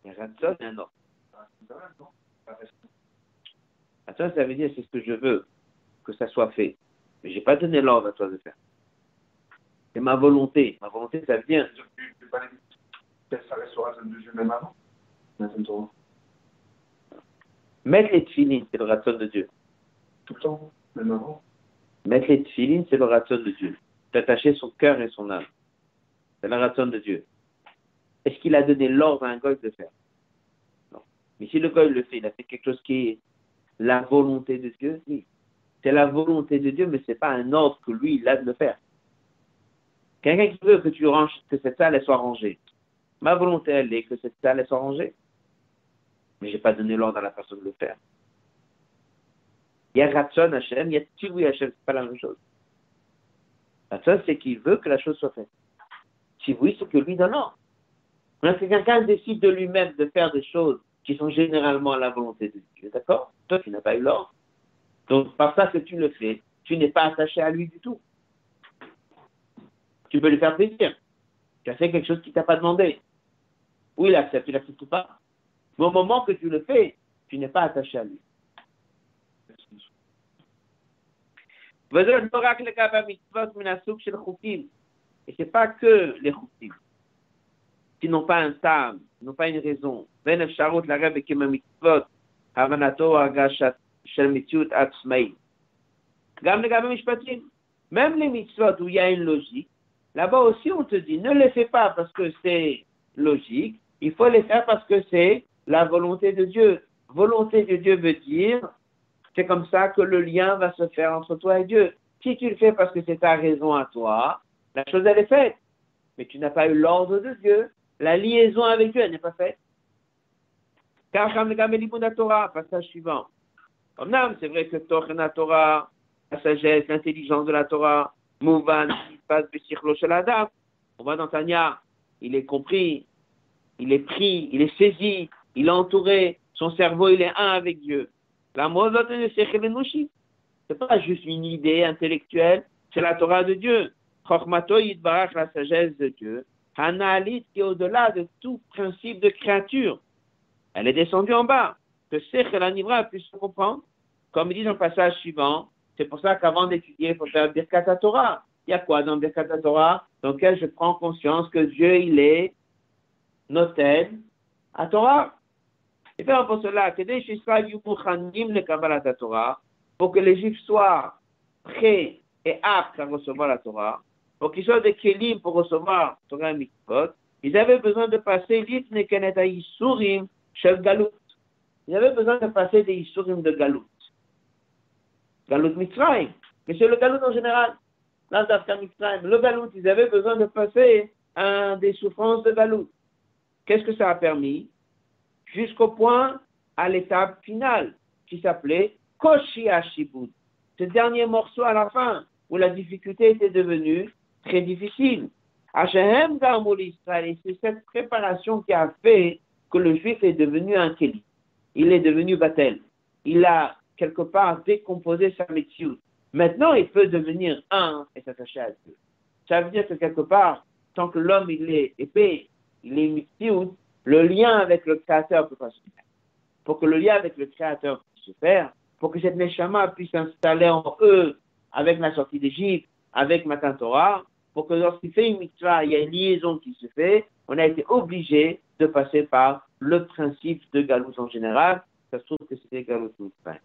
Il y a un. Attends, ça veut dire c'est ce que je veux que ça soit fait. Mais je n'ai pas donné l'ordre à toi de faire. C'est ma volonté. Ma volonté, ça vient. Ça restera de Dieu même avant. Mettre les tefilines, c'est le ratson de Dieu. Tout le temps, même avant. Mettre les tefilines, c'est le ratson de Dieu. D'attacher son cœur et son âme. C'est le ratson de Dieu. Est-ce qu'il a donné l'ordre à un goy de le faire? Non. Mais si le goy le fait, il a fait quelque chose qui est la volonté de Dieu, oui. C'est la volonté de Dieu, mais ce n'est pas un ordre que lui, il a de le faire. Quelqu'un qui veut que tu ranges, que cette salle soit rangée. Ma volonté, elle est que cette salle soit rangée mais je n'ai pas donné l'ordre à la personne de le faire. Il y a Ratson Hachem, il y a Tiwi Hachem, c'est pas la même chose. Ratson, c'est qu'il veut que la chose soit faite. Tiwi, c'est que lui donne l'ordre. Si quelqu'un décide de lui-même de faire des choses qui sont généralement à la volonté de Dieu, d'accord? Toi, tu n'as pas eu l'ordre. Donc, par ça que tu le fais, tu n'es pas attaché à lui du tout. Tu peux lui faire plaisir. Tu as fait quelque chose qu'il t'a pas demandé. Oui, il accepte, il n'accepte pas. Mais au moment que tu le fais, tu n'es pas attaché à lui. Et ce n'est pas que les chukim n'ont pas un tam, n'ont pas une raison. Même les mitzvot où il y a une logique, là-bas aussi on te dit, ne les fais pas parce que c'est logique, il faut les faire parce que c'est la volonté de Dieu. Volonté de Dieu veut dire, c'est comme ça que le lien va se faire entre toi et Dieu. Si tu le fais parce que c'est ta raison à toi, la chose elle est faite. Mais tu n'as pas eu l'ordre de Dieu. La liaison avec Dieu, elle n'est pas faite. Car Torah, passage suivant. C'est vrai que Torah, Torah, la sagesse, l'intelligence de la Torah, Mouvan, on voit dans Tanya, il est compris, il est pris, il est saisi il est entouré, son cerveau, il est un avec Dieu. La c'est pas juste une idée intellectuelle, c'est la Torah de Dieu. Chormato la sagesse de Dieu. Hanalit qui est au-delà de tout principe de créature. Elle est descendue en bas. Que Sechel Anivra puisse se comprendre? Comme il dit dans passage suivant, c'est pour ça qu'avant d'étudier, il faut faire Birkat Torah. Il y a quoi dans Birkat Torah Dans lequel je prends conscience que Dieu, il est notel à Torah. Et faire pour cela, pour que les Juifs soient prêts et aptes à recevoir la Torah, pour qu'ils soient des kelim pour recevoir Torah et Mitzvot, ils avaient besoin de passer l'itne kenet Isurim shel Galut. Ils avaient besoin de passer des Isurim de Galut. Galut Mitzrayim. Mais c'est le Galut en général. Le Galut, ils avaient besoin de passer un des souffrances de Galut. Qu'est-ce que ça a permis? Jusqu'au point à l'étape finale qui s'appelait Koshi Ashibud. Ce dernier morceau à la fin où la difficulté était devenue très difficile. Israël, et c'est cette préparation qui a fait que le juif est devenu un Kéli. Il est devenu Batel. Il a quelque part décomposé sa métier. Maintenant, il peut devenir un et s'attacher à Dieu. Ça veut dire que quelque part, tant que l'homme il est épais, il est mitzvot, le lien avec le Créateur peut pas se faire. Pour que le lien avec le Créateur puisse se faire, pour que cette Neshama puisse s'installer en eux avec la sortie d'Égypte, avec Matan Torah, pour que lorsqu'il fait une mitzvah, il y a une liaison qui se fait, on a été obligé de passer par le principe de Galous en général. Ça se trouve que c'était Galous tout fin.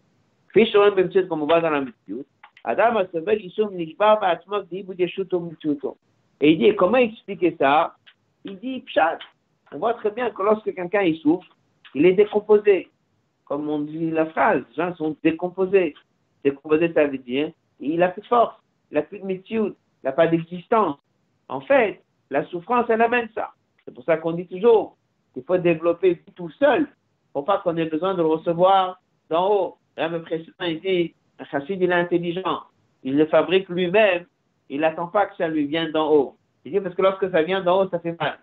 comme on voit dans la mitzvah, Adam a Et il dit, comment expliquer ça? Il dit, pshat. On voit très bien que lorsque quelqu'un souffre, il est décomposé. Comme on dit la phrase, les gens sont décomposés. Décomposé, ça veut dire, il a plus de force, il a plus de métier, il n'a pas d'existence. En fait, la souffrance, elle amène ça. C'est pour ça qu'on dit toujours qu'il faut développer tout seul, pour pas qu'on ait besoin de le recevoir d'en haut. Là, le précédent, il dit, un chassid, il est intelligent. Il le fabrique lui-même. Il n'attend pas que ça lui vienne d'en haut. Il dit, parce que lorsque ça vient d'en haut, ça fait mal.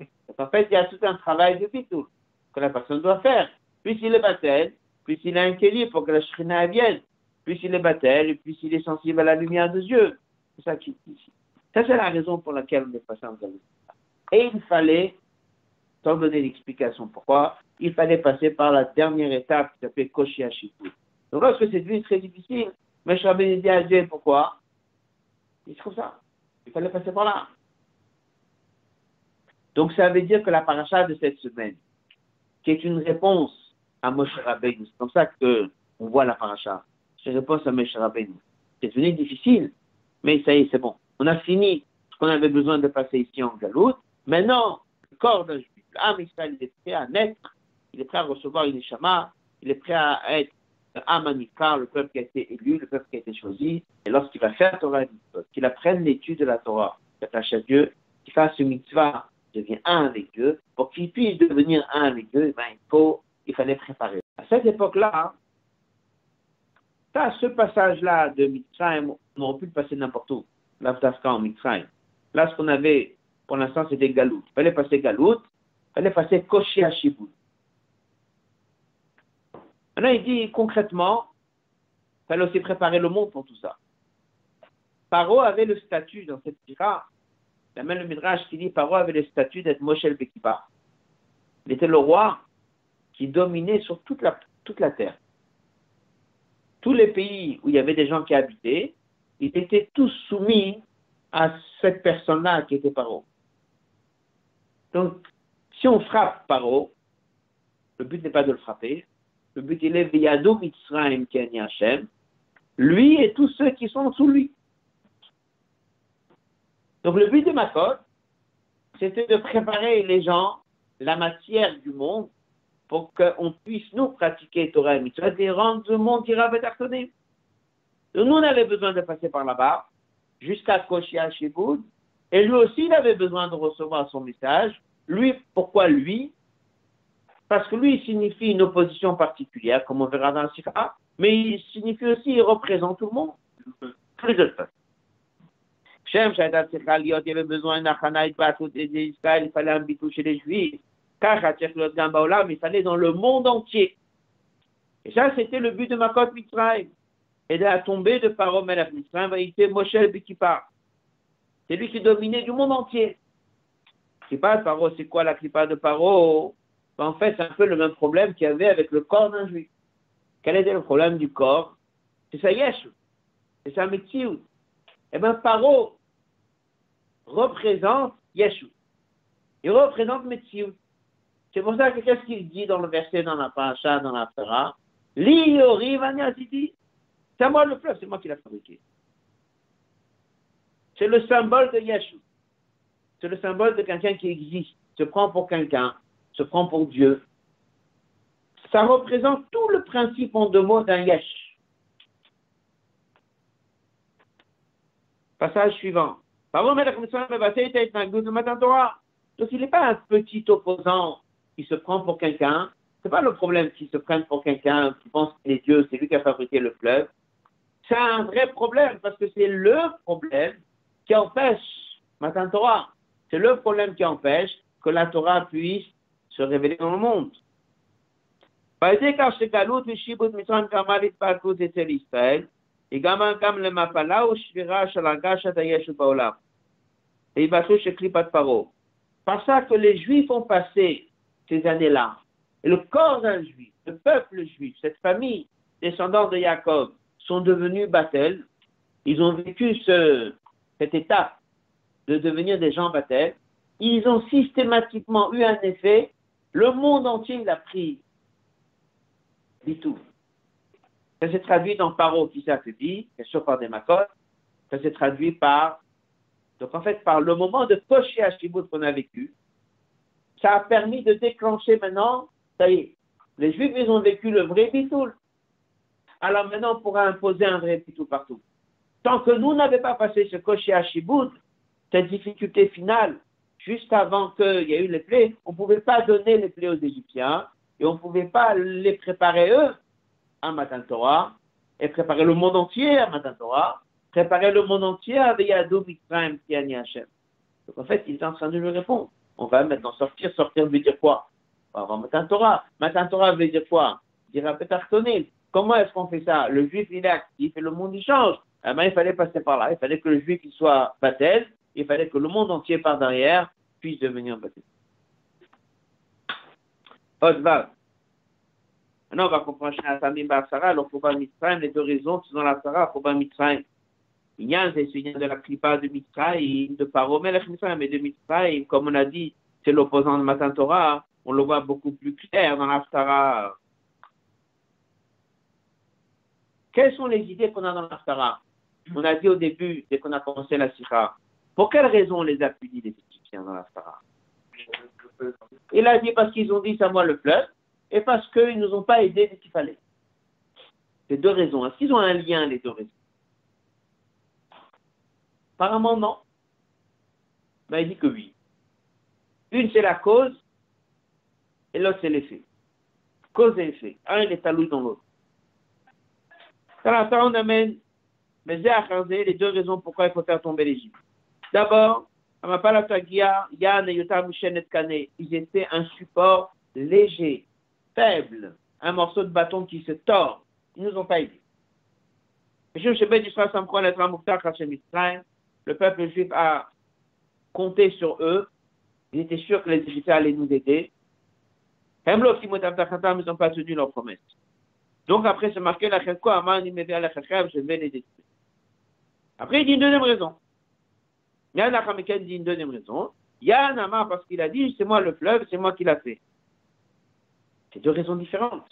en fait, il y a tout un travail de tout que la personne doit faire. Puisqu'il est baptême, puisqu'il a un kéli pour que la shrina vienne, puisqu'il est baptême, et puisqu'il est sensible à la lumière de Dieu. C'est ça qui dit ici. Ça, c'est la raison pour laquelle on est passé en Et il fallait, sans donner l'explication pourquoi, il fallait passer par la dernière étape qui s'appelle Koshi Donc lorsque c'est devenu très difficile, mais je dit à Dieu pourquoi? Il trouve ça. Il fallait passer par là. Donc ça veut dire que la paracha de cette semaine, qui est une réponse à Moshe Rabbeinu, c'est comme ça qu'on voit la paracha, c'est une réponse à Moshe Rabbeinu. C'est devenu difficile, mais ça y est, c'est bon. On a fini ce qu'on avait besoin de passer ici en Galout. Maintenant, le corps d'un juif, l'âme Israël, il est prêt à naître, il est prêt à recevoir une échama, il est prêt à être Amanikar, le peuple qui a été élu, le peuple qui a été choisi, et lorsqu'il va faire Torah, qu'il apprenne l'étude de la Torah, qu'il s'attache à Dieu, qu'il fasse une mitzvah, devient un avec Dieu, pour qu'il puisse devenir un avec Dieu, ben, il faut, il fallait préparer. À cette époque-là, ce passage-là de Mitzrayim, on aurait pu le passer n'importe où, l'Aftaskan en Mitzrayim. Là, ce qu'on avait, pour l'instant, c'était Galout. Il fallait passer Galout, il fallait passer Koshi Hashibut. Maintenant, il dit concrètement, il fallait aussi préparer le monde pour tout ça. Paro avait le statut dans cette tira, la même le Midrash qui dit Paro avait le statut d'être Moshel Bekiba. Il était le roi qui dominait sur toute la, toute la terre. Tous les pays où il y avait des gens qui habitaient, ils étaient tous soumis à cette personne-là qui était Paro. Donc, si on frappe Paro, le but n'est pas de le frapper, le but il est Viyadou Mitzrayim Ken Hashem, lui et tous ceux qui sont sous lui. Donc le but de ma code, c'était de préparer les gens, la matière du monde, pour qu'on puisse nous pratiquer Torah et Mitzvah et rendre le monde ira nous, on avait besoin de passer par là-bas, jusqu'à Koshia Shiboud, et lui aussi, il avait besoin de recevoir son message. Lui, pourquoi lui? Parce que lui, il signifie une opposition particulière, comme on verra dans le Sikha, mais il signifie aussi, il représente tout le monde. Plus de ça. Shem il y avait besoin d'un Hanaït d'Israël, il fallait un bitou chez les Juifs. Car il fallait dans le monde entier. Et ça, c'était le but de Makot Mitzrayim. Et de la tombée de Paro Melech il était Moshe Bikipa. C'est lui qui dominait du monde entier. Clipa de Paro, c'est quoi la Clipa de Paro en fait, c'est un peu le même problème qu'il y avait avec le corps d'un juif. Quel était le problème du corps? C'est sa yesh, c'est sa metziut. Eh bien, Paro représente Yeshua. Il représente Metziut. C'est pour ça que qu'est-ce qu'il dit dans le verset dans la paracha, dans la Torah? L'iori Titi. C'est moi le fleuve, c'est moi qui l'ai fabriqué. C'est le symbole de Yeshua. C'est le symbole de quelqu'un qui existe, se prend pour quelqu'un, se prend pour Dieu. Ça représente tout le principe en deux mots d'un Yesh. Passage suivant. Donc il n'est pas un petit opposant qui se prend pour quelqu'un. Ce n'est pas le problème qu'il se prenne pour quelqu'un qui pense qu'il est Dieu, c'est lui qui a fabriqué le fleuve. C'est un vrai problème parce que c'est le problème qui empêche Matan Torah. C'est le problème qui empêche que la Torah puisse se révéler dans le monde. Et Par ça que les Juifs ont passé ces années-là. Le corps d'un Juif, le peuple juif, cette famille descendante de Jacob, sont devenus Batel. Ils ont vécu ce, cette étape de devenir des gens Batel. Ils ont systématiquement eu un effet. Le monde entier l'a pris du tout. Ça s'est traduit dans Paro qui s'affaiblit, bien sûr par des macotes. Ça s'est traduit par, donc en fait, par le moment de cocher à Shibout qu'on a vécu. Ça a permis de déclencher maintenant, ça y est, les Juifs, ils ont vécu le vrai bitoul. Alors maintenant, on pourra imposer un vrai bitoul partout. Tant que nous n'avions pas passé ce cocher à Shibout, cette difficulté finale, juste avant qu'il y ait eu les plaies, on ne pouvait pas donner les plaies aux Égyptiens et on ne pouvait pas les préparer eux à Matan Torah et préparer le monde entier à Matan Torah, préparer le monde entier à Yadou Mitzrayim Tiani Hashem. Donc en fait, il est en train de lui répondre. On va maintenant sortir, sortir veut dire quoi? On va avoir Matan Torah. Matan Torah veut dire quoi? Dira Petartonil. Comment est-ce qu'on fait ça? Le juif, il est actif et le monde, il change. Eh ben, il fallait passer par là. Il fallait que le juif, il soit baptême. Il fallait que le monde entier par derrière puisse devenir baptême. Odvav. Maintenant, on va comprendre Samim Sarah, alors Foba Mitzrayim, les deux raisons, c'est dans la Sarah, Foba Mitzrayim. Il y a un de la clipa de Mitzrayim, de Mitzrayim et de Mitzrayim, comme on a dit, c'est l'opposant de Matan Torah, on le voit beaucoup plus clair dans la Sarah. Quelles sont les idées qu'on a dans la Sarah On a dit au début, dès qu'on a commencé la Sikha, pour quelles raisons on les a punis, les Égyptiens, dans la Sarah Il a dit parce qu'ils ont dit, c'est moi le fleuve, et parce qu'ils ne nous ont pas aidés dès qu'il fallait. C'est deux raisons. Est-ce qu'ils ont un lien, les deux raisons? Apparemment, non. Mais il dit que oui. Une, c'est la cause, et l'autre, c'est l'effet. Cause et effet. Un, il est alloué dans l'autre. On amène les deux raisons pourquoi il faut faire tomber l'Égypte. D'abord, ils étaient un support léger faible, un morceau de bâton qui se tord. Ils nous ont pas aidés. Le peuple juif a compté sur eux. Il était sûr que les Égyptiens allaient nous aider. Ils n'ont pas tenu leur promesse. Donc après, c'est marqué la je vais les détruire. Après, il dit une deuxième raison. Il dit une deuxième raison. Il y a un Amar parce qu'il a dit, c'est moi le fleuve, c'est moi qui l'a fait. C'est deux raisons différentes.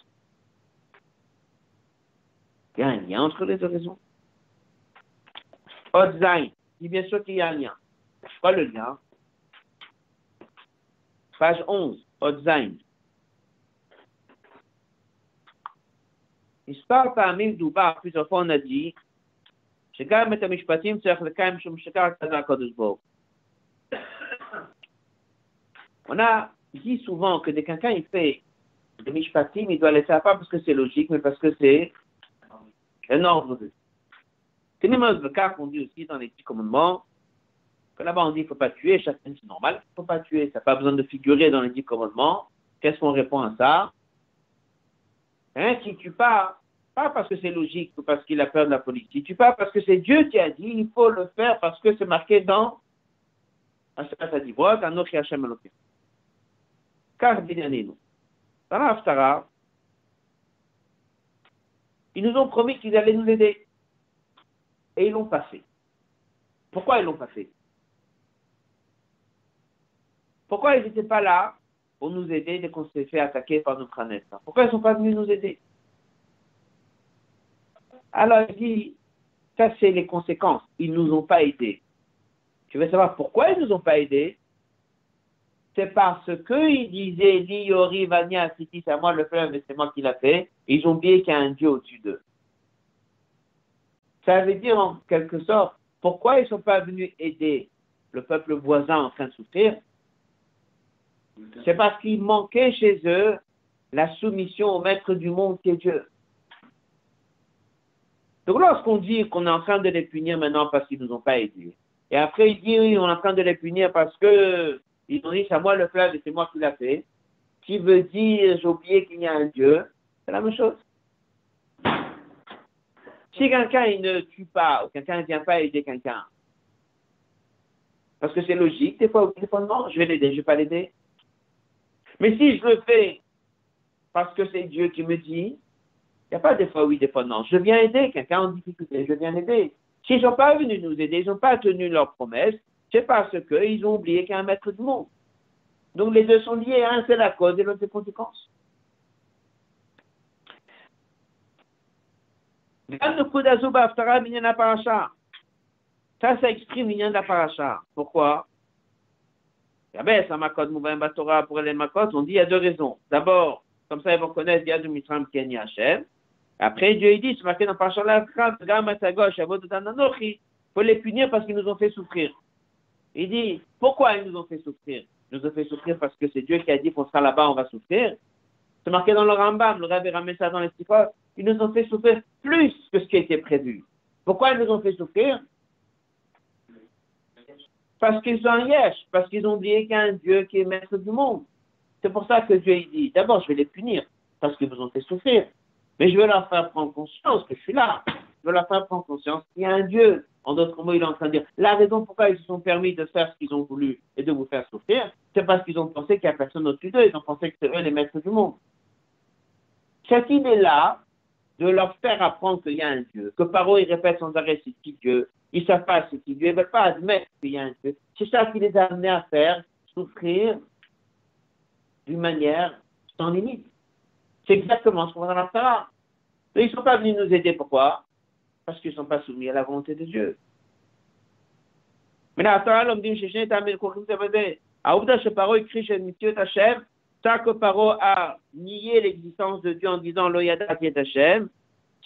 Il y a un lien entre les deux raisons. Odzain, dit bien sûr qu'il y a un lien. Quoi le lien? Page 11, Odzain. מספר פעמים דובר, plusieurs fois on a dit, שגם את המשפטים צריך לקיים משום שכך כזה הקדוש ברוך On a dit souvent que dès quelqu'un il fait le mishpatim, il doit laisser à part parce que c'est logique, mais parce que c'est un ordre de C'est le cas qu'on dit aussi dans les petits commandements, que là-bas on dit qu'il ne faut pas tuer, chacun c'est normal, il ne faut pas tuer, ça n'a pas besoin de figurer dans les dix commandements. Qu'est-ce qu'on répond à ça Hein, qui tue pas, pas parce que c'est logique ou parce qu'il a peur de la police, il tue pas parce que c'est Dieu qui a dit, il faut le faire parce que c'est marqué dans Car dans ils nous ont promis qu'ils allaient nous aider. Et ils l'ont pas fait. Pourquoi ils l'ont pas fait? Pourquoi ils n'étaient pas là? Pour nous aider dès qu'on s'est fait attaquer par notre planète. Pourquoi ils ne sont pas venus nous aider? Alors il dit, ça c'est les conséquences. Ils ne nous ont pas aidés. Tu veux savoir pourquoi ils ne nous ont pas aidés? C'est parce qu'ils disaient, Li Yori Vania Siti, c'est à moi le faire, mais c'est moi fait. Ils ont oublié qu'il y a un Dieu au-dessus d'eux. Ça veut dire en quelque sorte, pourquoi ils ne sont pas venus aider le peuple voisin en train de souffrir? C'est parce qu'il manquait chez eux la soumission au maître du monde qui est Dieu. Donc lorsqu'on dit qu'on est en train de les punir maintenant parce qu'ils ne nous ont pas aidés, et après il dit oui, on est en train de les punir parce que ils ont dit c'est moi le fleuve et c'est moi qui l'a fait, qui veut dire j'ai oublié qu'il y a un Dieu, c'est la même chose. Si quelqu'un ne tue pas, ou quelqu'un ne vient pas aider quelqu'un, parce que c'est logique, des fois, des fois non, je vais l'aider, je ne vais pas l'aider. Mais si je le fais parce que c'est Dieu qui me dit, il n'y a pas des fois oui, des fois non. Je viens aider quelqu'un en difficulté, je viens aider. S'ils ne sont pas venus nous aider, ils n'ont pas tenu leur promesse, c'est parce qu'ils ont oublié qu'il y a un maître du monde. Donc les deux sont liés, un c'est la cause et l'autre c'est la conséquence. Ça, ça exprime l'union de la paracha. Pourquoi? On dit il y a deux raisons. D'abord, comme ça ils vont connaître Yad Mitram Hashem. Après, Dieu il dit, c'est marqué dans il faut les punir parce qu'ils nous ont fait souffrir. Il dit, pourquoi ils nous ont fait souffrir? Ils nous ont fait souffrir parce que c'est Dieu qui a dit qu'on sera là-bas, on va souffrir. C'est marqué dans le Rambam, le Rabbi ramène ça dans les Ils nous ont fait souffrir plus que ce qui était prévu. Pourquoi ils nous ont fait souffrir? Parce qu'ils sont yesh, parce qu'ils ont oublié qu'il y a un Dieu qui est maître du monde. C'est pour ça que Dieu dit, d'abord je vais les punir, parce qu'ils vous ont fait souffrir. Mais je veux leur faire prendre conscience que je suis là. Je veux leur faire prendre conscience qu'il y a un Dieu. En d'autres mots, il est en train de dire, la raison pourquoi ils se sont permis de faire ce qu'ils ont voulu et de vous faire souffrir, c'est parce qu'ils ont pensé qu'il n'y a personne au-dessus d'eux. Ils ont pensé que c'est eux les maîtres du monde. Cette idée-là, de leur faire apprendre qu'il y a un Dieu, que par eux ils répètent sans arrêt c'est qui Dieu, ils ne savent pas c'est qui Dieu, ils ne veulent pas admettre qu'il y a un Dieu. C'est ça qui les a amenés à faire souffrir d'une manière sans limite. C'est exactement ce qu'on voit dans la ils ne sont pas venus nous aider. Pourquoi? Parce qu'ils ne sont pas soumis à la volonté de Dieu. Mais la Torah, l'homme dit, Shechet, Tamil, Kochim, Tevade. Aouda, Sheparo, écrit chez. Ça que Paro a nié l'existence de Dieu en disant Loyada qui est Hachem.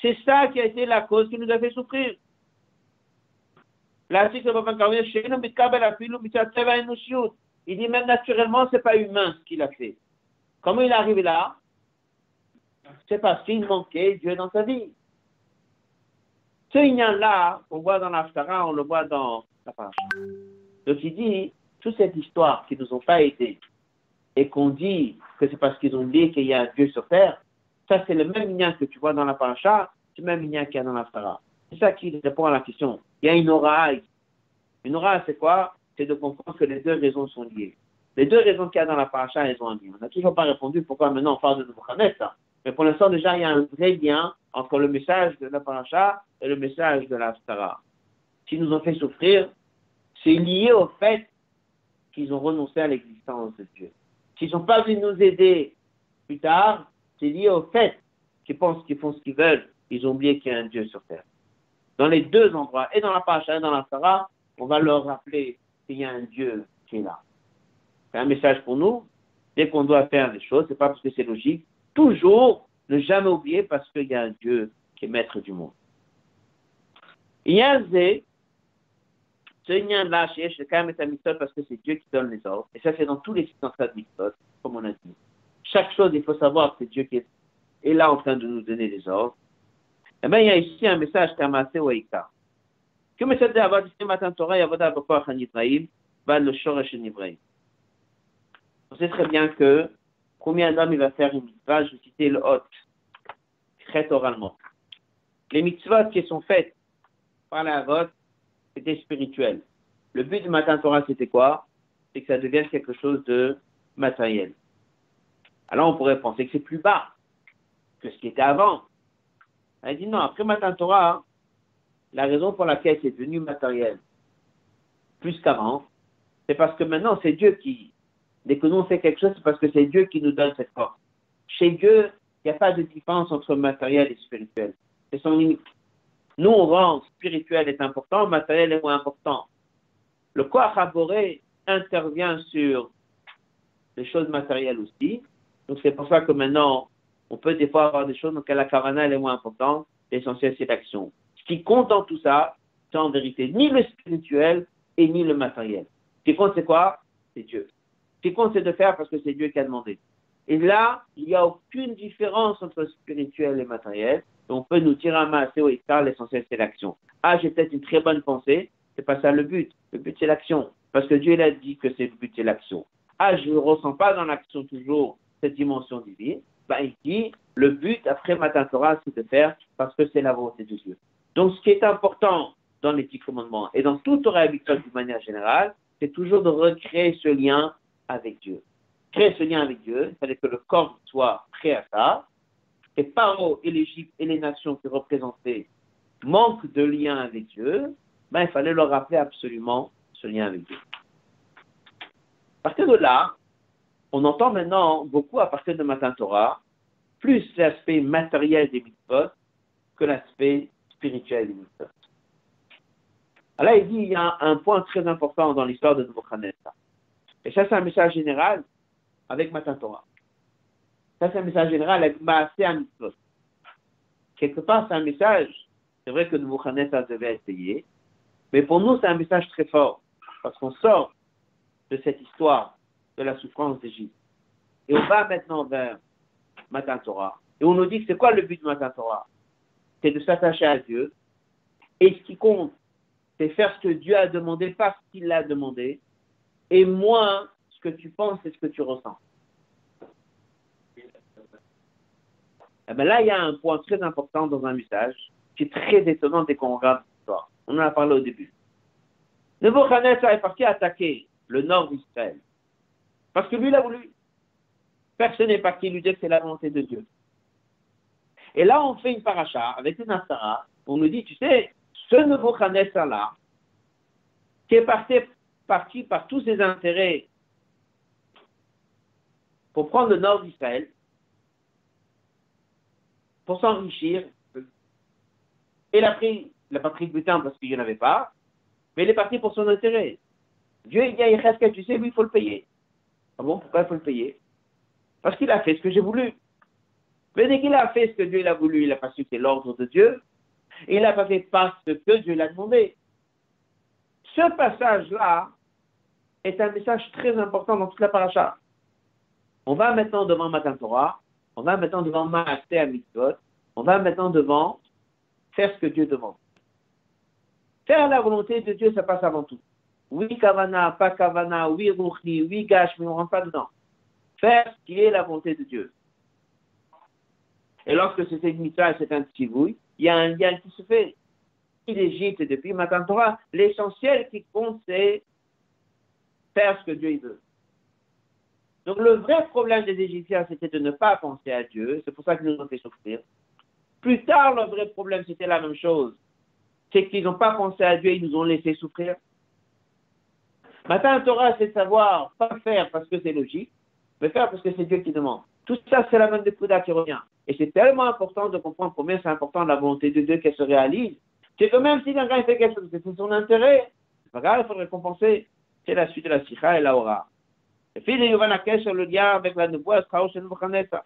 C'est ça qui a été la cause qui nous a fait souffrir. Là, pas Il dit même naturellement, c'est pas humain ce qu'il a fait. Comment il est arrivé là? C'est parce qu'il manquait Dieu dans sa vie. Ce lien-là, on voit dans l'Aftara, on le voit dans la page. Donc il dit, toute cette histoire qui nous ont pas aidés et qu'on dit que c'est parce qu'ils ont dit qu'il y a Dieu sur terre, ça c'est le même lien que tu vois dans la paracha, c'est le même lien qu'il y a dans l'Aftara. C'est ça qui répond à la question. Il y a une aura. Une aura, c'est quoi? C'est de comprendre que les deux raisons sont liées. Les deux raisons qu'il y a dans la paracha, elles ont un lien. On n'a toujours pas répondu pourquoi maintenant on parle de Nebuchadnezzar. ça. Mais pour l'instant, déjà, il y a un vrai lien entre le message de la paracha et le message de la stara. S'ils nous ont fait souffrir, c'est lié au fait qu'ils ont renoncé à l'existence de Dieu. S'ils ne sont pas venus nous aider plus tard, c'est lié au fait qu'ils pensent qu'ils font ce qu'ils veulent. Ils ont oublié qu'il y a un Dieu sur terre. Dans les deux endroits, et dans la paracha et dans la stara, on va leur rappeler qu'il y a un Dieu qui est là. C'est un message pour nous. Dès qu'on doit faire des choses, c'est pas parce que c'est logique, toujours ne jamais oublier parce qu'il y a un Dieu qui est maître du monde. Il y a un zé, ce lien-là, chez quand même un parce que c'est Dieu qui donne les ordres. Et ça, c'est dans tous les circonstances de comme on a dit. Chaque chose, il faut savoir que c'est Dieu qui est, là en train de nous donner les ordres. Eh bien, il y a ici un message Kamase Waïka. Que avoir dit matin Torah, Yavoda Ibrahim, va le Shoresh. On sait très bien que Combien d'hommes il va faire une mitzvah Je vais citer le hôte, très oralement. Les mitzvahs qui sont faites par la vote, c'était spirituel. Le but du matin Torah, c'était quoi? C'est que ça devienne quelque chose de matériel. Alors on pourrait penser que c'est plus bas que ce qui était avant. Elle dit non, après matin Torah, la raison pour laquelle c'est devenu matériel plus qu'avant, c'est parce que maintenant c'est Dieu qui Dès que nous on fait quelque chose, c'est parce que c'est Dieu qui nous donne cette force. Chez Dieu, il n'y a pas de différence entre matériel et spirituel. Nous, on rend spirituel est important, matériel est moins important. Le corps raboré intervient sur les choses matérielles aussi. Donc c'est pour ça que maintenant, on peut des fois avoir des choses dans lesquelles la kavana est moins importante. L'essentiel, c'est l'action. Ce qui compte dans tout ça, c'est en vérité ni le spirituel et ni le matériel. Ce qui compte, c'est quoi? C'est Dieu. Ce qui compte, c'est de faire parce que c'est Dieu qui a demandé. Et là, il n'y a aucune différence entre spirituel et matériel. on peut nous tirer un main assez haut l'essentiel, c'est l'action. Ah, j'ai peut-être une très bonne pensée, c'est pas ça le but. Le but, c'est l'action. Parce que Dieu, il a dit que c'est le but, c'est l'action. Ah, je ne ressens pas dans l'action toujours cette dimension divine. Ben, il dit, le but, après Matin Torah, c'est de faire parce que c'est la volonté de Dieu. Donc, ce qui est important dans les dix commandements et dans toute Torah habituelle d'une manière générale, c'est toujours de recréer ce lien avec Dieu. Créer ce lien avec Dieu, fallait que le corps soit prêt à ça. Et Paro et l'Égypte et les nations qui représentaient manquent de lien avec Dieu, ben, il fallait leur rappeler absolument ce lien avec Dieu. À partir de là, on entend maintenant beaucoup à partir de Matin Torah, plus l'aspect matériel des mitzvot que l'aspect spirituel des mitzvot. Alors il dit, il y a un point très important dans l'histoire de Nebuchadnezzar. Et ça, c'est un message général avec Matin Torah. Ça, c'est un message général avec Maasé Mitzvot. Quelque part, c'est un message, c'est vrai que Nebuchadnezzar devait essayer, mais pour nous, c'est un message très fort, parce qu'on sort de cette histoire de la souffrance d'Égypte. Et on va maintenant vers Matan Torah. Et on nous dit c'est quoi le but de Matan Torah? C'est de s'attacher à Dieu. Et ce qui compte, c'est faire ce que Dieu a demandé parce qu'il l'a demandé, et moins ce que tu penses et ce que tu ressens. Eh bien là, il y a un point très important dans un message qui est très étonnant dès qu'on regarde l'histoire. On en a parlé au début. Nebuchadnezzar est parti attaquer le nord d'Israël. Parce que lui, il a voulu. Personne n'est parti lui dire que c'est la volonté de Dieu. Et là, on fait une paracha avec une asara. On nous dit, tu sais, ce nouveau là qui est parti, parti par tous ses intérêts pour prendre le nord d'Israël, pour s'enrichir, et il a pris, il n'a pas pris de butin parce qu'il n'y en avait pas, mais il est parti pour son intérêt. Dieu, il dit à que tu sais, lui, il faut le payer. Ah bon, pourquoi il faut le payer? Parce qu'il a fait ce que j'ai voulu. Mais dès qu'il a fait ce que Dieu a voulu, il n'a pas su que c'est l'ordre de Dieu, et il n'a pas fait parce que Dieu l'a demandé. Ce passage-là est un message très important dans toute la paracha. On va maintenant devant Matan Torah, on va maintenant devant Maasé Mitzvot, on va maintenant devant faire ce que Dieu demande. Faire la volonté de Dieu, ça passe avant tout. Oui, Kavana, pas Kavana, oui, Ruchni, oui, Gash, mais on ne rentre pas dedans. Faire ce qui est la volonté de Dieu. Et lorsque c'est une mitzvah, c'est un tivouille, il y a un lien qui se fait. L'Égypte, depuis Matan Torah, l'essentiel qui compte, c'est faire ce que Dieu veut. Donc le vrai problème des Égyptiens, c'était de ne pas penser à Dieu. C'est pour ça qu'ils nous ont fait souffrir. Plus tard, le vrai problème, c'était la même chose. C'est qu'ils n'ont pas pensé à Dieu, ils nous ont laissé souffrir. Matin Torah, c'est savoir, pas faire parce que c'est logique, mais faire parce que c'est Dieu qui demande. Tout ça, c'est la même de Kouda qui revient. Et c'est tellement important de comprendre combien c'est important la volonté de Dieu qu'elle se réalise. C'est que même si quelqu'un fait quelque chose, c'est son intérêt, il faudrait compenser. C'est la suite de la Sikha et la Ora. Et puis, il y a sur le lien avec la Nevoa, Schaos et Nebuchadnezzar.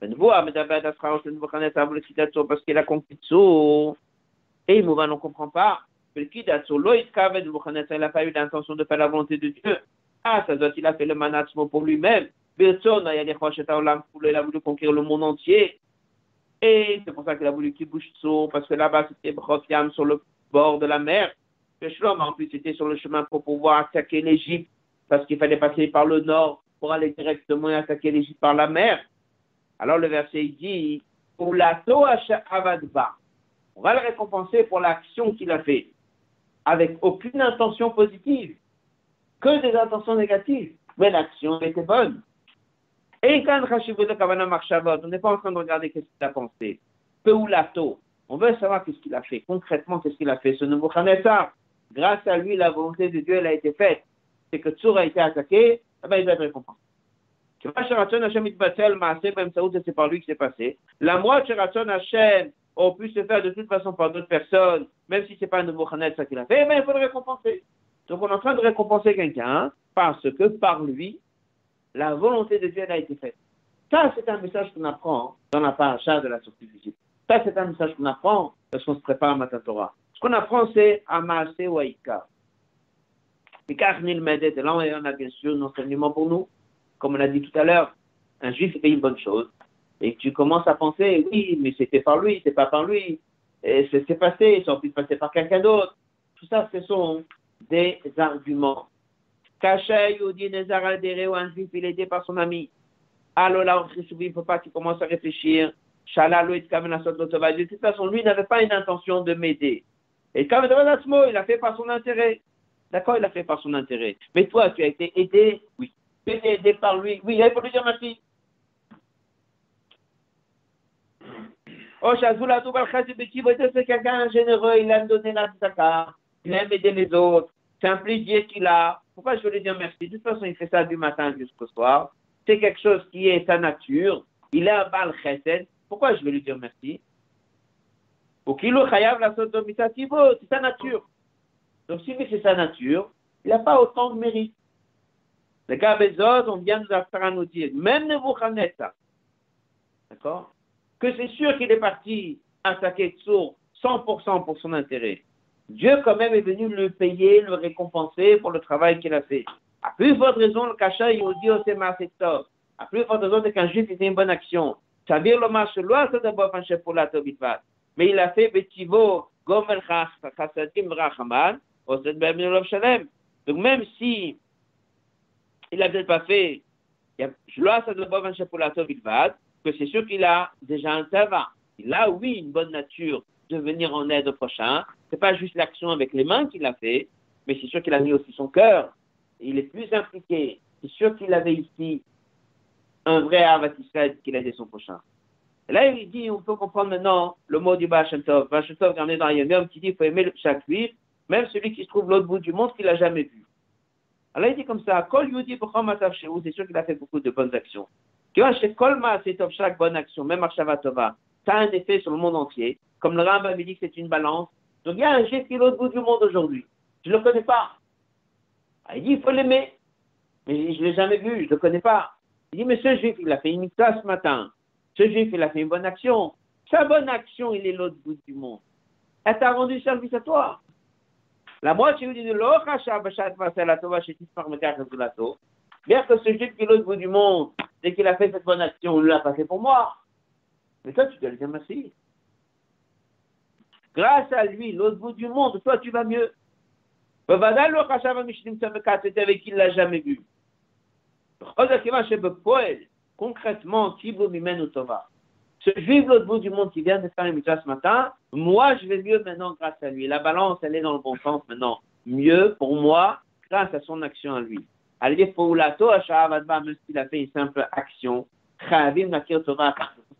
La mais d'abord, Schaos et le parce qu'il a compris tout. Et Mouva ne comprend pas il n'a pas eu l'intention de faire la volonté de Dieu. Ah, ça doit, il a fait le management pour lui-même. Il a voulu conquérir le monde entier. Et c'est pour ça qu'il a voulu tout, parce que là-bas, c'était sur le bord de la mer. Shlom, en plus, c'était sur le chemin pour pouvoir attaquer l'Égypte, parce qu'il fallait passer par le nord pour aller directement attaquer l'Égypte par la mer. Alors le verset dit, pour la on va le récompenser pour l'action qu'il a fait avec aucune intention positive, que des intentions négatives. Mais l'action était bonne. Et quand on n'est pas en train de regarder qu'est-ce qu'il a pensé. Peu ou lato. On veut savoir qu'est-ce qu'il a fait. Concrètement, qu'est-ce qu'il a fait. Ce nouveau Khanessa, grâce à lui, la volonté de Dieu elle a été faite. C'est que Tsur a été attaqué eh ben, il va être récompensé. C'est par lui que c'est passé. La moitié Hashem on pu se faire de toute façon par d'autres personnes, même si ce n'est pas un nouveau Khanet, ça qu'il a fait, mais il faut le récompenser. Donc on est en train de récompenser quelqu'un parce que par lui, la volonté de Dieu a été faite. Ça, c'est un message qu'on apprend dans la paracha de la sortie d'Égypte. Ça, c'est un message qu'on apprend parce qu'on se prépare à Matan Torah. Ce qu'on apprend, c'est Amase Waïka. Et car Nil Medet, et on a bien sûr un enseignement pour nous. Comme on l'a dit tout à l'heure, un juif fait une bonne chose. Et tu commences à penser, oui, mais c'était par lui, c'est pas par lui. Et c'est passé, ça aurait pu passer par quelqu'un d'autre. Tout ça, ce sont des arguments. Caché, Yodi, Nezar, ou un il est aidé par son ami. Alors là, il ne faut pas qu'il commence à réfléchir. De toute façon, lui n'avait pas une intention de m'aider. Et quand il a fait par son intérêt. D'accord, il a fait par son intérêt. Mais toi, tu as été aidé Oui. Tu as été aidé par lui Oui, il faut lui dire merci. Oh, c'est quelqu'un généreux, il aime donner la tzaka, il aime aider les autres. C'est un plaisir qu'il a. Pourquoi je veux lui dire merci? De toute façon, il fait ça du matin jusqu'au soir. C'est quelque chose qui est sa nature. Il est un bal chesed. Pourquoi je vais lui dire merci? C'est sa nature. Donc, si c'est sa nature, il n'a pas autant de mérite. Les gars, autres, on vient nous faire à nous dire, même Nebuchadnezzar, d'accord, que c'est sûr qu'il est parti attaquer Tsour 100% pour son intérêt. Dieu, quand même, est venu le payer, le récompenser pour le travail qu'il a fait. À plus forte raison, le Kacha, dit, oh, c'est À plus forte raison, c'est qu'un juif, fait une bonne action. Dire, le marche, loi, c'est d'abord un chef pour la Tobitvat mais il a fait Betivo, Gomel Chasadim Rachaman, Shalem. Donc même si il n'a peut-être pas fait, je dois ça de que c'est sûr qu'il a déjà un tava. Il a, oui, une bonne nature de venir en aide au prochain. C'est pas juste l'action avec les mains qu'il a fait, mais c'est sûr qu'il a mis aussi son cœur. Il est plus impliqué. C'est sûr qu'il avait ici un vrai Avat qu'il a aidé son prochain là, il dit, on peut comprendre maintenant le mot du Tov. Bachem Tov, quand on est dans Yom qui dit qu'il faut aimer chaque juif, même celui qui se trouve l'autre bout du monde qu'il n'a jamais vu. Alors il dit comme ça, c'est sûr qu'il a fait beaucoup de bonnes actions. Tu vois, chez Kolma, c'est chaque bonne action, même Arshavatova, ça a un effet sur le monde entier. Comme le Rambam dit que c'est une balance. Donc il y a un juif qui est l'autre bout du monde aujourd'hui. Je ne le connais pas. Ah, il dit, il faut l'aimer. Mais je ne l'ai jamais vu, je ne le connais pas. Il dit, mais ce juif, il a fait une ce matin. Ce juif, il a fait une bonne action. Sa bonne action, il est l'autre bout du monde. Elle t'a rendu service à toi. La moitié vous dit Bien que ce juif qui est l'autre bout du monde, dès qu'il a fait cette bonne action, il l'a pas fait pour moi. Mais toi, tu dois lui dire merci. Grâce à lui, l'autre bout du monde, toi, tu vas mieux. C'était avec qui il l'a jamais vu concrètement, ce juif l'autre bout du monde qui vient de faire une mitzvah ce matin, moi je vais mieux maintenant grâce à lui. La balance, elle est dans le bon sens maintenant. Mieux pour moi grâce à son action à lui. Même s'il a fait une simple action, il faut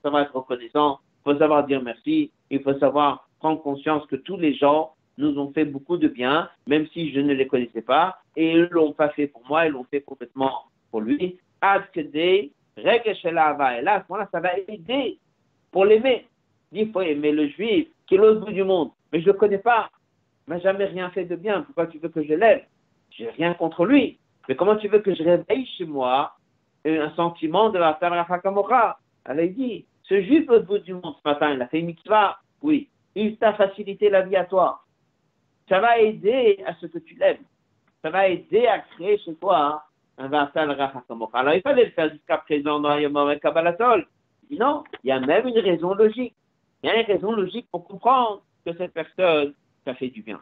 savoir être reconnaissant, il faut savoir dire merci, il faut savoir prendre conscience que tous les gens nous ont fait beaucoup de bien, même si je ne les connaissais pas, et ils ne l'ont pas fait pour moi, ils l'ont fait complètement pour lui. Et là, à ça va aider pour l'aimer. Il faut aimer le juif qui est l'autre bout du monde. Mais je ne le connais pas. Il m'a jamais rien fait de bien. Pourquoi tu veux que je l'aime? Je n'ai rien contre lui. Mais comment tu veux que je réveille chez moi un sentiment de la Rafa Elle a dit, ce juif l'autre bout du monde ce matin, il a fait une mitzvah. Oui. Il t'a facilité la vie à toi. Ça va aider à ce que tu l'aimes. Ça va aider à créer chez toi alors il fallait le faire jusqu'à présent dans Yom Kabbalatol. Non, il y a même une raison logique. Il y a une raison logique pour comprendre que cette personne, ça fait du bien.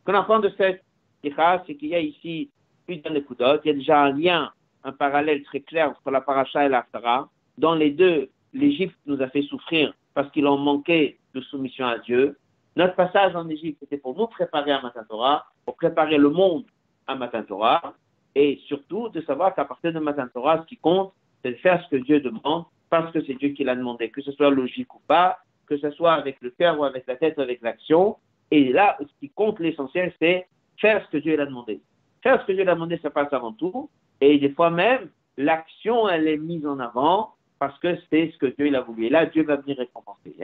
Ce qu'on apprend de cette c'est qu'il y a ici plusieurs écoutes. Il y a déjà un lien, un parallèle très clair entre la paracha et l'Aftara. Dans les deux, l'Égypte nous a fait souffrir parce qu'il en manquait de soumission à Dieu. Notre passage en Égypte, c'était pour nous préparer à Matan Torah, pour préparer le monde à Matan Torah et surtout de savoir qu'à partir de Matan Torah, ce qui compte, c'est de faire ce que Dieu demande, parce que c'est Dieu qui l'a demandé, que ce soit logique ou pas, que ce soit avec le cœur ou avec la tête ou avec l'action. Et là, ce qui compte l'essentiel, c'est faire ce que Dieu l'a demandé. Faire ce que Dieu l'a demandé, ça passe avant tout. Et des fois même, l'action, elle est mise en avant parce que c'est ce que Dieu il a voulu. Et là, Dieu va venir récompenser.